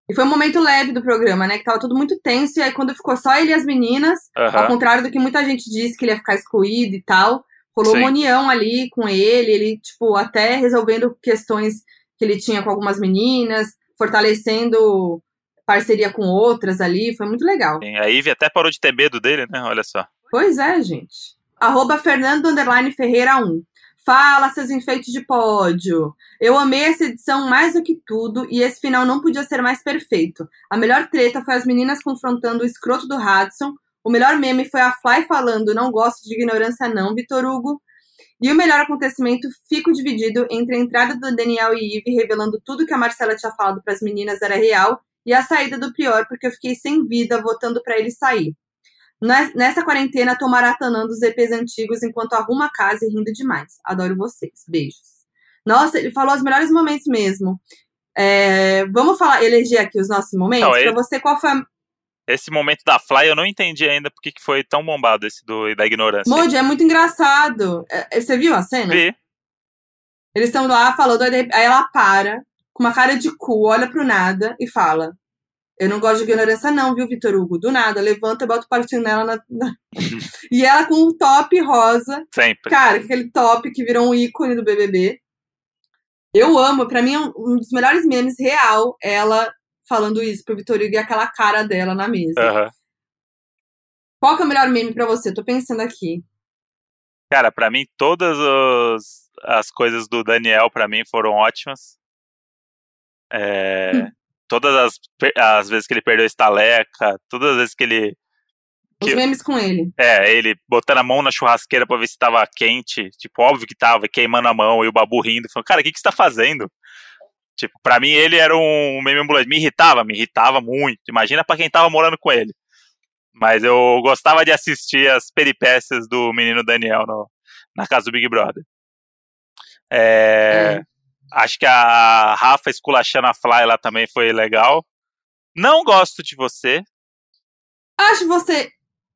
E foi um momento leve do programa, né? Que tava tudo muito tenso, e aí quando ficou só ele e as meninas, Aham. ao contrário do que muita gente disse que ele ia ficar excluído e tal, rolou Sim. uma união ali com ele, ele, tipo, até resolvendo questões que ele tinha com algumas meninas, fortalecendo parceria com outras ali, foi muito legal. Sim, A Ivy até parou de ter medo dele, né? Olha só. Pois é, gente. Arroba Fernando Underline Ferreira 1. Fala, seus enfeites de pódio. Eu amei essa edição mais do que tudo e esse final não podia ser mais perfeito. A melhor treta foi as meninas confrontando o escroto do Hudson. O melhor meme foi a Fly falando não gosto de ignorância não, Vitor Hugo. E o melhor acontecimento, fico dividido entre a entrada do Daniel e Eve revelando tudo que a Marcela tinha falado para as meninas era real e a saída do Prior porque eu fiquei sem vida votando para ele sair. Nes- Nessa quarentena, tô maratonando os EPs antigos enquanto arrumo a casa e rindo demais. Adoro vocês. Beijos. Nossa, ele falou os melhores momentos mesmo. É, vamos falar, eleger aqui os nossos momentos? Não, pra ele- você, qual foi a. Esse momento da Fly eu não entendi ainda porque que foi tão bombado esse do, da ignorância. Moody, é muito engraçado. É, você viu a cena? Vi. Eles estão lá rep- aí ela para, com uma cara de cu, olha pro nada e fala: Eu não gosto de ignorância, não, viu, Vitor Hugo? Do nada, levanta e bota o patinho nela na. na- e ela com um top rosa. Sempre. Cara, aquele top que virou um ícone do BBB. Eu amo, pra mim é um dos melhores memes real, ela falando isso pro Vitor Hugo e aquela cara dela na mesa. Aham. Qual que é o melhor meme pra você? Tô pensando aqui. Cara, pra mim todas os- as coisas do Daniel pra mim foram ótimas. É, Hum. Todas as, as vezes que ele perdeu a estaleca, todas as vezes que ele Os Que- memes com ele. É, ele botando a mão na churrasqueira pra ver se tava quente. Tipo, óbvio que tava, queimando a mão, e o babu rindo. Falando, cara, o que, que você tá fazendo? Tipo, pra mim ele era um meme ambulante. Me irritava, me irritava muito. Imagina pra quem tava morando com ele. Mas eu gostava de assistir as peripécias do menino Daniel no- na casa do Big Brother. É, Acho que a Rafa esculachando a Fly lá também foi legal. Não gosto de você. Acho você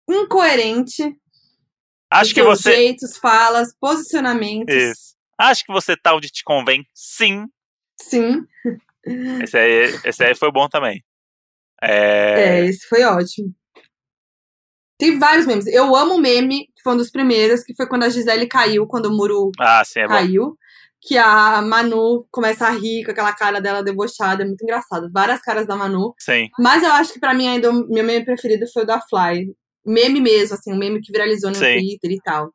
incoerente. Acho que você. jeitos, falas, posicionamentos. Isso. Acho que você tá onde te convém, sim. Sim. Esse aí, esse aí foi bom também. É, É, esse foi ótimo. Tem vários memes. Eu amo o meme, que foi um dos primeiros, que foi quando a Gisele caiu, quando o muro Ah, sim, é bom. Que a Manu começa a rir com aquela cara dela debochada, é muito engraçado. Várias caras da Manu. Sim, Mas eu acho que pra mim ainda o meu meme preferido foi o da Fly. Meme mesmo, assim, um meme que viralizou no Sim. Twitter e tal.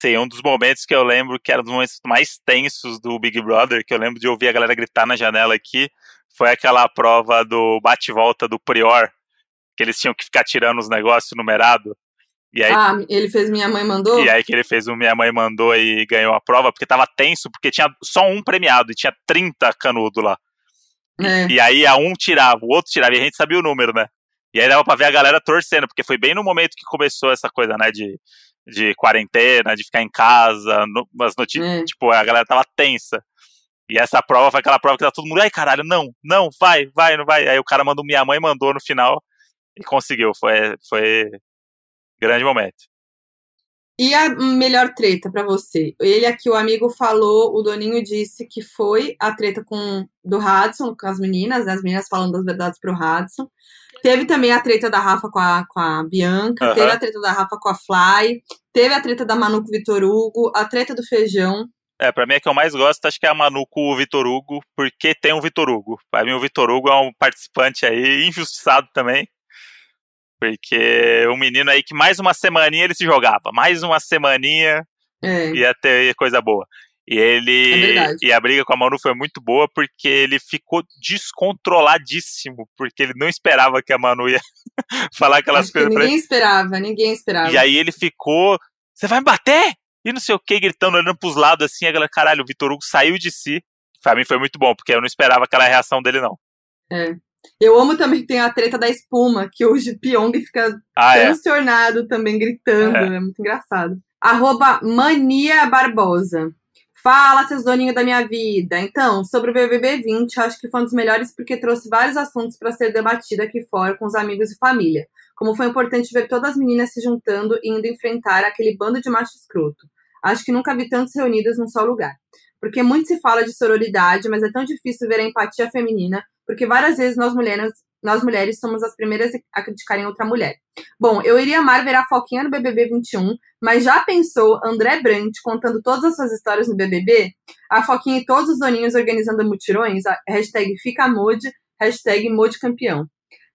sim. Um dos momentos que eu lembro que era um dos momentos mais tensos do Big Brother, que eu lembro de ouvir a galera gritar na janela aqui, foi aquela prova do bate-volta do Prior, que eles tinham que ficar tirando os negócios numerados. E aí, Ah, ele fez Minha Mãe Mandou? e aí que ele fez o Minha Mãe Mandou e ganhou a prova, porque tava tenso, porque tinha só um premiado e tinha 30 canudo lá. É. E aí a um tirava, o outro tirava, e a gente sabia o número, né? E aí dava pra ver a galera torcendo, porque foi bem no momento que começou essa coisa, né, de, de quarentena, de ficar em casa, no, as notícias, É. tipo, a galera tava tensa. E essa prova foi aquela prova que tá todo mundo, ai caralho, não, não, vai, vai, não vai. Aí o cara mandou, minha mãe mandou no final e conseguiu, foi, foi grande momento. E a melhor treta pra você? Ele aqui, o amigo falou, o Doninho disse que foi a treta com do Hudson, com as meninas, né? As meninas falando as verdades pro Hudson. Teve também a treta da Rafa com a, com a Bianca, Aham. teve a treta da Rafa com a Fly, teve a treta da Manu com o Vitor Hugo, a treta do feijão. É, pra mim a que eu mais gosto, acho que é a Manu com o Vitor Hugo, porque tem o Vitor Hugo. Pra mim o Vitor Hugo é um participante aí injustiçado também. Porque o menino aí que mais uma semaninha ele se jogava. Mais uma semaninha É, ia ter coisa boa. E É ele. verdade. e a briga com a Manu foi muito boa porque ele ficou descontroladíssimo. Porque ele não esperava que a Manu ia falar aquelas acho coisas pra ele. ninguém esperava, ninguém esperava. E aí ele ficou. Você vai me bater? E não sei o que, gritando, olhando pros lados assim, a galera, caralho, o Vitor Hugo saiu de si. Pra mim foi muito bom, porque eu não esperava aquela reação dele, não. É. Eu amo também que tem a treta da espuma, que o Pyong fica Ah, é. transtornado também, gritando. É. É. muito engraçado. Arroba Mania Barbosa. Fala, seus doninhos da minha vida. Então, sobre o BBB 20, acho que foi um dos melhores porque trouxe vários assuntos para ser debatido aqui fora com os amigos e família. Como foi importante ver todas as meninas se juntando e indo enfrentar aquele bando de macho escroto. Acho que nunca vi tantos reunidos num só lugar. Porque muito se fala de sororidade, mas é tão difícil ver a empatia feminina, porque várias vezes nós mulheres, nós mulheres somos as primeiras a criticarem outra mulher. Bom, eu iria amar ver a Foquinha no BBB 21, mas já pensou André Brandt contando todas as suas histórias no BBB? A Foquinha e todos os doninhos organizando mutirões? A hashtag fica mode, hashtag mode campeão.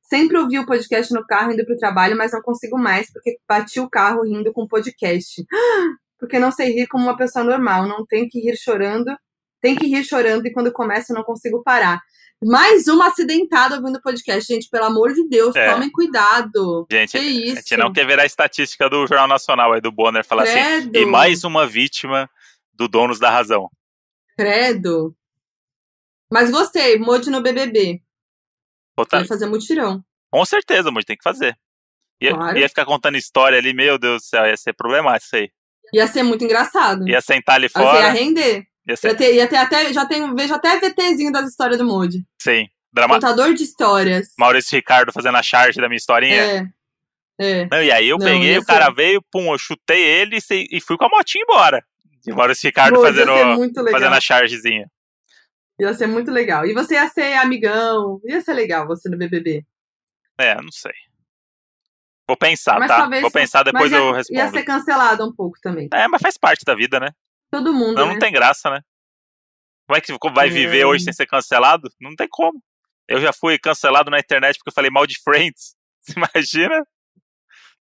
Sempre ouvi o podcast no carro indo pro trabalho, mas não consigo mais porque bati o carro rindo com o podcast. porque não sei rir como uma pessoa normal, não tenho que rir chorando, tem que rir chorando e quando começa eu não consigo parar. Mais uma acidentada ouvindo o podcast, gente, pelo amor de Deus, É. tomem cuidado. Gente, que a isso? gente não quer ver a estatística do Jornal Nacional aí do Bonner falar assim. Credo. E mais uma vítima do Donos da Razão. Credo. Mas gostei, Modi no BBB. Puta, Vai fazer mutirão. com certeza, muito tem que fazer. Ia, Claro. ia ficar contando história ali, meu Deus do céu, ia ser problemático isso aí. Ia ser muito engraçado. Ia sentar ali Assim, ia fora. render. Ia ser, Ia ter, ia ter até, já tenho, vejo até VTzinho das histórias do Modi. sim. Drama... Contador de histórias. Maurício Ricardo fazendo a charge da minha historinha. É. É. Não, e aí eu Não, peguei, ia o cara veio, pum, eu chutei ele e fui com a motinha embora. E o Maurício Ricardo Pô, fazendo, ia fazendo a chargezinha. Ia ser muito legal. E você ia ser amigão. Ia ser legal você no BBB. É, não sei. Vou pensar, Mas tá? talvez- Vou pensar, depois Mas ia, eu ia respondo. ser cancelado um pouco também. É, mas faz parte da vida, né? Todo mundo, Não, né? não tem graça, né? Como é que vai É. viver hoje sem ser cancelado? Não tem como. Eu já fui cancelado na internet porque eu falei mal de Friends. Você imagina?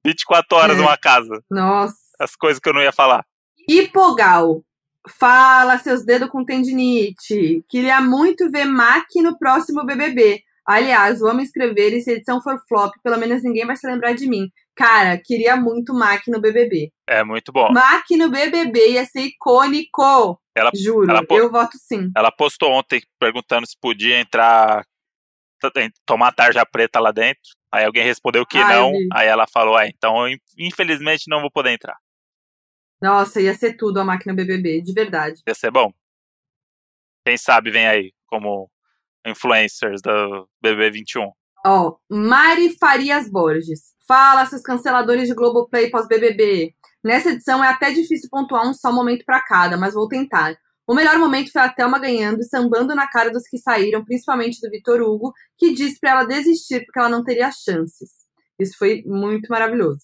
24 horas É. numa casa. Nossa. As coisas que eu não ia falar. Hipogal. Fala, seus dedos com tendinite. Queria muito ver Mac no próximo BBB. Aliás, vou me inscrever e se a edição for flop, pelo menos ninguém vai se lembrar de mim. Cara, queria muito Mac no BBB. É muito bom. Mac no BBB ia ser icônico. Ela- Juro, ela eu voto sim. Ela postou ontem perguntando se podia entrar, tomar tarja preta lá dentro. Aí alguém respondeu que eu não. Aí ela falou: ah, então eu, infelizmente não vou poder entrar. Nossa, ia ser tudo a no BBB, de verdade. Ia ser bom. Quem sabe vem aí como influencers do BB21. Ó, Mari Farias Borges. Fala, seus canceladores de Globoplay pós-BBB. Nessa edição é até difícil pontuar um só momento pra cada, mas vou tentar. O melhor momento foi a Thelma ganhando e sambando na cara dos que saíram, principalmente do Vitor Hugo, que disse pra ela desistir porque ela não teria chances. Isso foi muito maravilhoso.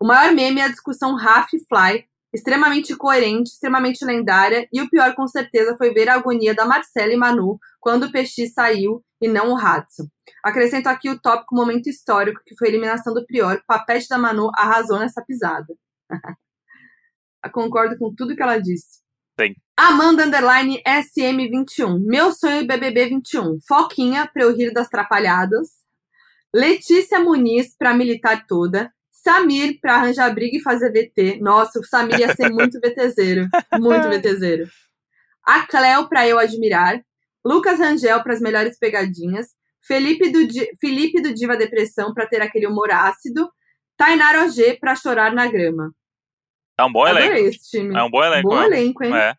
O maior meme é a discussão Raf Fly, extremamente coerente, extremamente lendária, e o pior com certeza foi ver a agonia da Marcela e Manu quando o PX saiu e não o Hatsu. Acrescento aqui o tópico momento histórico, que foi a eliminação do Prior. O papete da Manu arrasou nessa pisada. Concordo com tudo que ela disse. Sim. Amanda Underline SM21. Meu sonho BBB 21. Foquinha pra eu rir das trapalhadas. Letícia Muniz pra militar toda. Samir pra arranjar briga e fazer VT. Nossa, o Samir ia ser muito VTZero. Muito VTZero. A Cleo pra eu admirar. Lucas Rangel para as melhores pegadinhas. Felipe do, Di- Felipe do Diva Depressão para ter aquele humor ácido. Tainara OG para chorar na grama. É um bom elenco. Adorei esse time. É um bom elenco. Bom elenco, hein? É.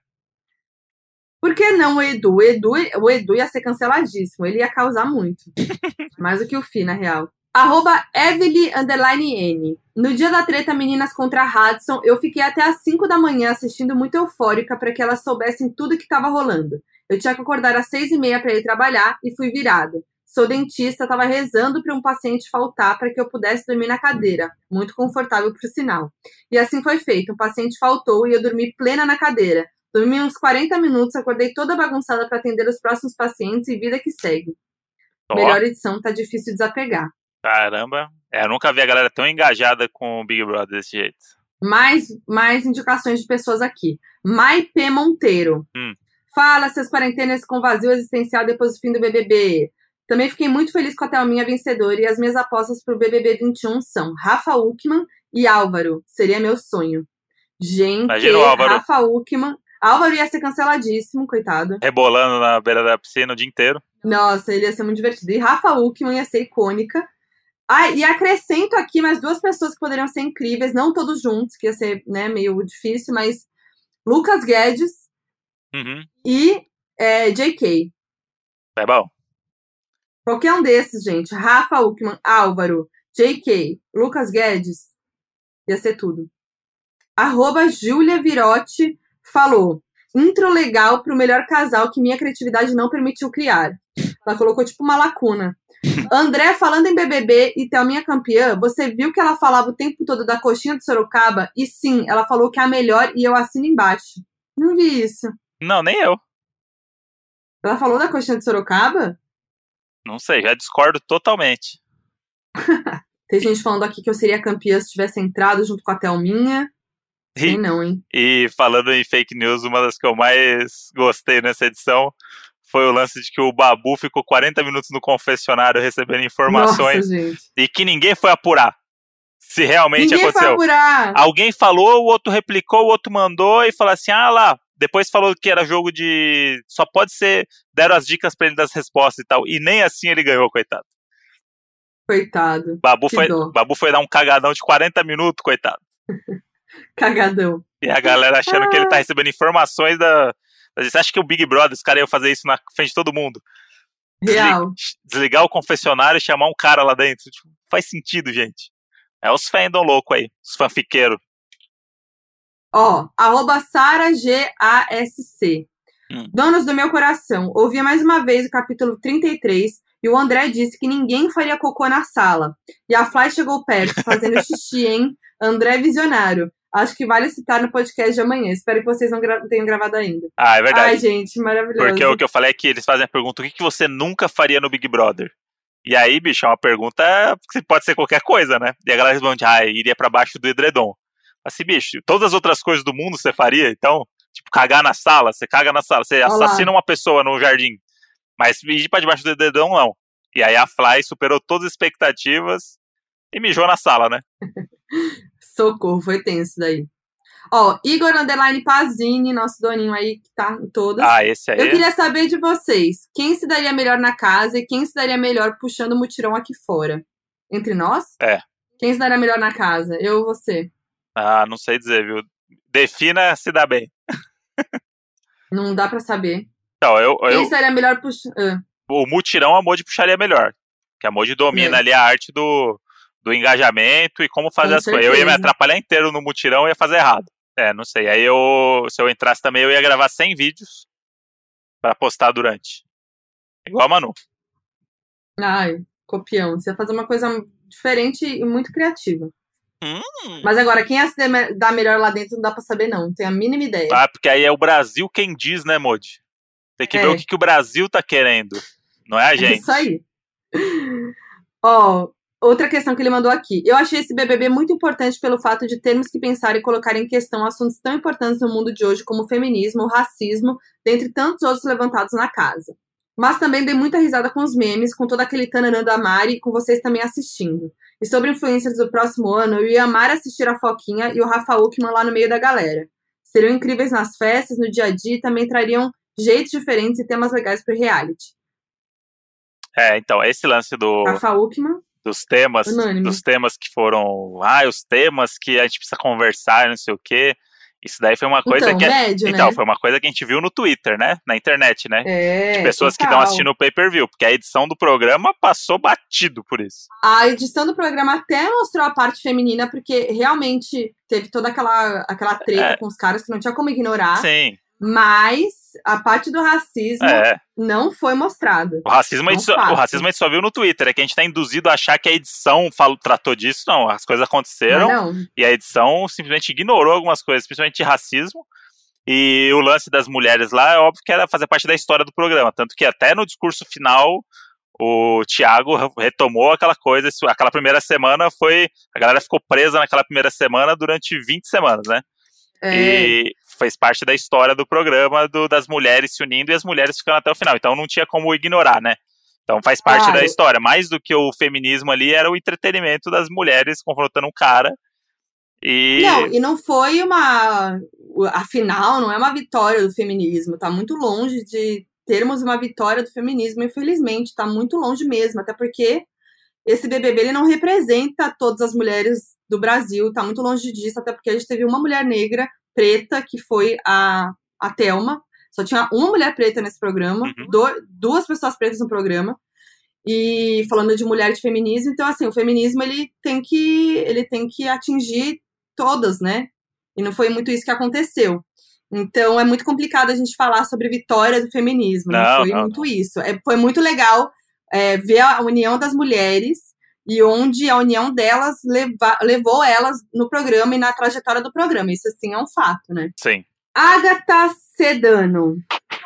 Por que não o Edu? O Edu, o Edu ia ser canceladíssimo. Ele ia causar muito. Mais do que o Fi, na real. Arroba Evely underline N. No dia da treta Meninas contra Hudson, eu fiquei até às 5 da manhã assistindo muito eufórica para que elas soubessem tudo que estava rolando. Eu tinha que acordar às seis e meia para ir trabalhar e fui virada. Sou dentista, estava rezando para um paciente faltar para que eu pudesse dormir na cadeira. Muito confortável, por sinal. E assim foi feito. Um paciente faltou e eu dormi plena na cadeira. Dormi uns 40 minutos, acordei toda bagunçada para atender os próximos pacientes e vida que segue. Melhor edição, tá difícil de desapegar. Caramba. É, eu nunca vi a galera tão engajada com o Big Brother desse jeito. Mais, mais indicações de pessoas aqui. Mai P. Monteiro. Hum. Fala seus quarentenas com vazio existencial depois do fim do BBB. Também fiquei muito feliz com a Thelminha vencedora e as minhas apostas pro BBB 21 são Rafa Uckman e Álvaro. Seria meu sonho. Gente, Imagina o Álvaro. Rafa Uckman. Álvaro ia ser canceladíssimo, coitado. Rebolando na beira da piscina o dia inteiro. Nossa, ele ia ser muito divertido. E Rafa Uckman ia ser icônica. Ah, e acrescento aqui mais duas pessoas que poderiam ser incríveis, não todos juntos, que ia ser né, meio difícil, mas Lucas Guedes Uhum. e é, JK. É bom. Qualquer um desses, gente. Rafa Uckman, Álvaro, JK, Lucas Guedes, ia ser tudo. Arroba Júlia Virotti falou. Intro legal pro melhor casal que minha criatividade não permitiu criar. Ela colocou tipo uma lacuna. André, falando em BBB e Thelminha campeã, você viu que ela falava o tempo todo da coxinha de Sorocaba? E sim, ela falou que é a melhor e eu assino embaixo. Não vi isso. Não, nem eu. Ela falou da coxinha de Sorocaba? Não sei, já discordo totalmente. Tem gente falando aqui que eu seria campeã se tivesse entrado junto com a Thelminha. Sei E, não, hein? e falando em fake news, uma das que eu mais gostei nessa edição foi o lance de que o Babu ficou 40 minutos no confessionário recebendo informações Nossa, e que ninguém foi apurar se realmente Ninguém foi aconteceu. apurar. Alguém falou, o outro replicou, o outro mandou e falou assim: ah lá. Depois falou que era jogo de. Só pode ser. Deram as dicas pra ele das respostas e tal. E nem assim ele ganhou, coitado. Coitado. Babu foi, dó. Babu foi dar um cagadão de 40 minutos, coitado. Cagadão. E a galera achando que ele tá recebendo informações da. Você acha que o Big Brother, os caras iam fazer isso na frente de todo mundo? Real. Desligar o confessionário e chamar um cara lá dentro. Tipo, faz sentido, gente. É os fandom louco aí, os fanfiqueiros. Ó, arroba SaraGASC. Hum. Donos do meu coração, ouvi mais uma vez o capítulo 33 e o André disse que ninguém faria cocô na sala. E a Fly chegou perto, fazendo xixi, hein? André visionário. Acho que vale citar no podcast de amanhã. Espero que vocês não gra- tenham gravado ainda. Ah, é verdade. Ai, gente, maravilhoso. Porque o que eu falei é que eles fazem a pergunta: o que, que você nunca faria no Big Brother? E aí, bicho, é uma pergunta que pode ser qualquer coisa, né? E a galera responde: ah, iria pra baixo do edredom. Assim, bicho, todas as outras coisas do mundo você faria? Então, tipo, cagar na sala, você caga na sala, você Olha lá. assassina uma pessoa no jardim. Mas ir pra debaixo do edredom, não. E aí a Fly superou todas as expectativas e mijou na sala, né? Socorro, foi tenso daí. Ó, Igor Underline Pazini, nosso doninho aí que tá em todas. Ah, esse aí. Eu queria saber de vocês, quem se daria melhor na casa e quem se daria melhor puxando o mutirão aqui fora? Entre nós? É. Quem se daria melhor na casa? Eu ou você? Ah, não sei dizer, viu? Defina se dá bem. Não dá pra saber. Então, eu, Quem eu, se daria melhor puxando... o mutirão a Modi puxaria melhor. Que a Modi domina É. ali a arte do, do engajamento e como fazer Com as coisas. Eu ia me certeza. atrapalhar inteiro no mutirão e ia fazer errado. É, não sei. Aí eu, se eu entrasse também, eu ia gravar 100 vídeos pra postar durante. Igual a Manu. Ai, copião. Você ia fazer uma coisa diferente e muito criativa. Hum. Mas agora, quem ia se dar- melhor lá dentro não dá pra saber, não. Não tenho a mínima ideia. Ah, porque aí é o Brasil quem diz, né, Modi? Tem que É. ver o que, que o Brasil tá querendo. Não é a É gente. isso aí. Ó, outra questão que ele mandou aqui. Eu achei esse BBB muito importante pelo fato de termos que pensar e colocar em questão assuntos tão importantes no mundo de hoje como o feminismo, o racismo, dentre tantos outros levantados na casa. Mas também dei muita risada com os memes, com todo aquele tananã da Mari e com vocês também assistindo. E sobre influências do próximo ano, eu ia amar assistir a Foquinha e o Rafa Uckman lá no meio da galera. Seriam incríveis nas festas, no dia a dia e também trariam jeitos diferentes e temas legais pro reality. É, então, esse lance do, Rafa Uckman, dos temas, Unânime. dos temas que foram, ah, os temas que a gente precisa conversar, não sei o quê. Isso daí foi uma coisa então, que médio, então, né? foi uma coisa que a gente viu no Twitter, né? Na internet, né? É, de pessoas que estão assistindo o pay-per-view, porque a edição do programa passou batido por isso. A edição do programa até mostrou a parte feminina, porque realmente teve toda aquela, aquela treta É. com os caras que não tinha como ignorar. Sim, Mas a parte do racismo é. não foi mostrada. O racismo, a gente Não só, o racismo a gente só viu no Twitter, é que a gente tá induzido a achar que a edição falou, tratou disso. Não, as coisas aconteceram não. e a edição simplesmente ignorou algumas coisas, principalmente de racismo. E o lance das mulheres lá é óbvio que era fazer parte da história do programa. Tanto que até no discurso final, o Thiago re- retomou aquela coisa. Aquela primeira semana foi. A galera ficou presa naquela primeira semana durante 20 semanas, né? É, E fez parte da história do programa do- das mulheres se unindo e as mulheres ficando até o final. Então não tinha como ignorar, né? Então faz parte Claro. da história. Mais do que o feminismo ali, era o entretenimento das mulheres confrontando um cara. E. Não, e não foi uma. Afinal, não é uma vitória do feminismo. Tá muito longe de termos uma vitória do feminismo, infelizmente. Tá muito longe mesmo. Até porque esse BBB ele não representa todas as mulheres do Brasil. Tá muito longe disso. Até porque a gente teve uma mulher negra, preta, que foi a, a Thelma. Só tinha uma mulher preta nesse programa, Uhum. do- duas pessoas pretas no programa. E falando de mulher e de feminismo, então assim, o feminismo ele tem que ele tem que atingir todas, né? E não foi muito isso que aconteceu. Então é muito complicado a gente falar sobre vitória do feminismo. Não, não foi não, muito não. isso. É, foi muito legal é, ver a união das mulheres e onde a união delas leva, levou elas no programa e na trajetória do programa. Isso, assim, é um fato, né? Sim. Agatha Sedano.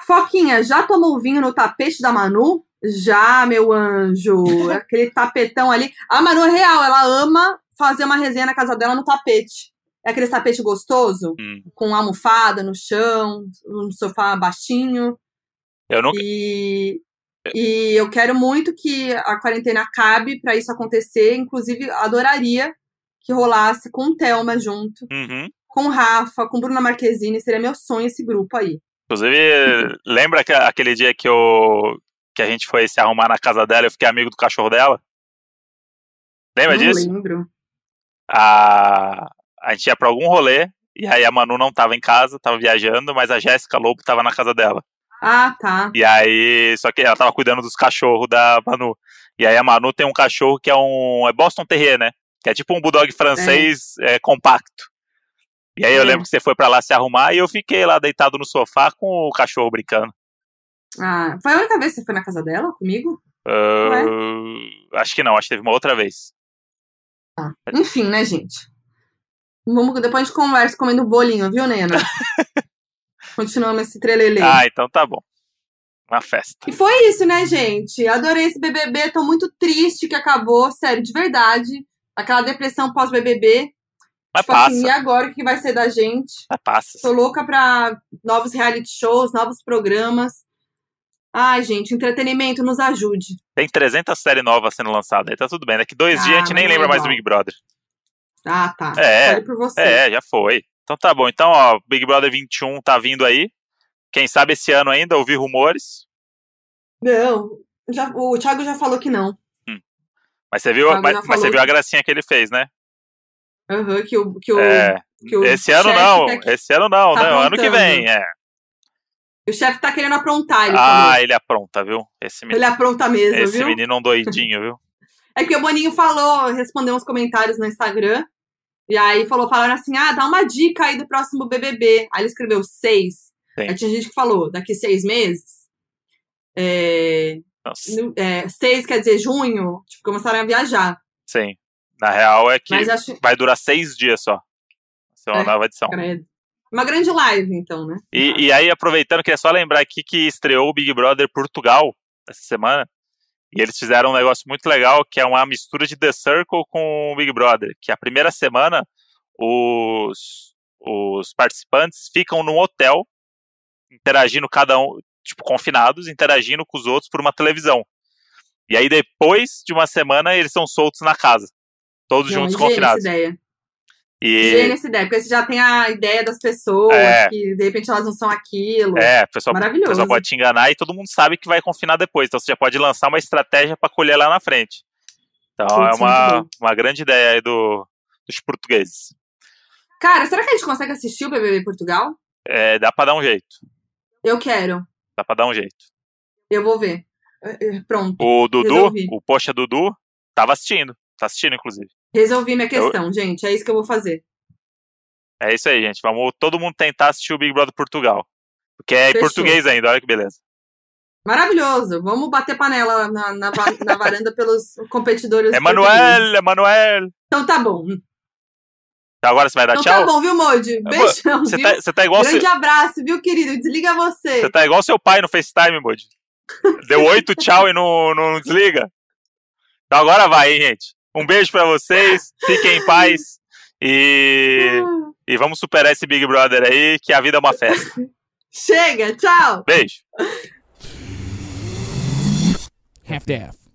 Foquinha, já tomou vinho no tapete da Manu? Já, meu anjo. Aquele tapetão ali. A Manu é real, ela ama fazer uma resenha na casa dela no tapete. É aquele tapete gostoso, hum. com almofada no chão, um sofá baixinho. Eu nunca. E, e eu quero muito que a quarentena acabe para isso acontecer. Inclusive, adoraria que rolasse com o Thelma junto, uhum. com o Rafa, com Bruna Marquezine. Seria meu sonho esse grupo aí. Inclusive, lembra que, aquele dia que, eu, que a gente foi se arrumar na casa dela e eu fiquei amigo do cachorro dela? Lembra Não disso? lembro. A, a gente ia pra algum rolê, e aí a Manu não tava em casa, tava viajando, mas a Jéssica Lobo tava na casa dela. Ah, tá. E aí, só que ela tava cuidando dos cachorros da Manu. E aí a Manu tem um cachorro que é um. É Boston Terrier, né? Que é tipo um bulldog francês é. É, compacto. E aí eu é. lembro que você foi para lá se arrumar e eu fiquei lá deitado no sofá com o cachorro brincando. Ah, foi a única vez que você foi na casa dela comigo? Uh, acho que não, acho que teve uma outra vez. Ah, enfim, né, gente? Vamos, depois a gente conversa comendo bolinho, viu, Nena? Continuamos esse trelelê. Ah, então tá bom. Uma festa. E foi isso, né, gente? Adorei esse BBB, tô muito triste que acabou, sério, de verdade. Aquela depressão pós-BBB. Mas tipo assim, passa. Assim, e agora o que vai ser da gente? Mas passa. Tô louca pra novos reality shows, novos programas. Ai, gente, entretenimento nos ajude. Tem 300 séries novas sendo lançadas aí, tá tudo bem. Daqui dois ah, dias a gente nem é lembra mais do Big Brother. Ah, tá. É, por você. é, já foi. Então tá bom. Então, ó, Big Brother 21 tá vindo aí. Quem sabe esse ano ainda, ouvi rumores. Não, já, o Thiago já falou que não. Hum. Mas você viu, mas, mas você viu a gracinha que ele fez, né? Aham, uhum, que o, que o, é, que o esse ano não, esse ano não, tá não, ano que vem, é. O chefe tá querendo aprontar, ele Ah, ele apronta, viu? Esse menino, ele apronta mesmo, esse viu? menino é um doidinho, viu? É que o Boninho falou, respondeu uns comentários no Instagram, e aí falou, falaram assim, ah, dá uma dica aí do próximo BBB. Aí ele escreveu seis. Sim. Aí tinha gente que falou, daqui seis meses. É, é, seis quer dizer junho, tipo, começaram a viajar. Sim. Na real é que acho... vai durar seis dias só. Essa é uma é, nova edição. Credo. Uma grande live, então, né? E, e aí, aproveitando, queria só lembrar aqui que estreou o Big Brother Portugal essa semana. E eles fizeram um negócio muito legal, que é uma mistura de The Circle com o Big Brother. Que a primeira semana, os, os participantes ficam num hotel, interagindo cada um, tipo, confinados, interagindo com os outros por uma televisão. E aí, depois de uma semana, eles são soltos na casa. Todos Não, juntos confinados. Ideia. E... Gênio essa ideia, porque você já tem a ideia das pessoas, é. que de repente elas não são aquilo. É, o pessoal, Maravilhoso. pessoal pode te enganar e todo mundo sabe que vai confinar depois. Então você já pode lançar uma estratégia para colher lá na frente. Então Putz, é uma, uma grande ideia aí do, dos portugueses. Cara, será que a gente consegue assistir o BBB Portugal? É, dá pra dar um jeito. Eu quero. Dá pra dar um jeito. Eu vou ver. É, é, pronto. O Dudu, Resolvi. o Poxa Dudu, tava assistindo. Tá assistindo, inclusive. Resolvi minha questão, eu... gente. É isso que eu vou fazer. É isso aí, gente. Vamos todo mundo tentar assistir o Big Brother Portugal. Porque é Fechou. em português ainda, olha que beleza. Maravilhoso. Vamos bater panela na, na, na varanda pelos competidores. Emanuel, Emanuel. Então tá bom. Então agora você vai dar então tchau? tá bom, viu, Modi? Beijão, você viu? Tá, você tá igual Grande seu... abraço, viu, querido? Desliga você. Você tá igual seu pai no FaceTime, Modi. Deu oito tchau e não, não desliga. Então agora vai, hein, gente. Um beijo para vocês, fiquem em paz e, e vamos superar esse Big Brother aí, que a vida é uma festa. Chega, tchau. Beijo. Half-Death.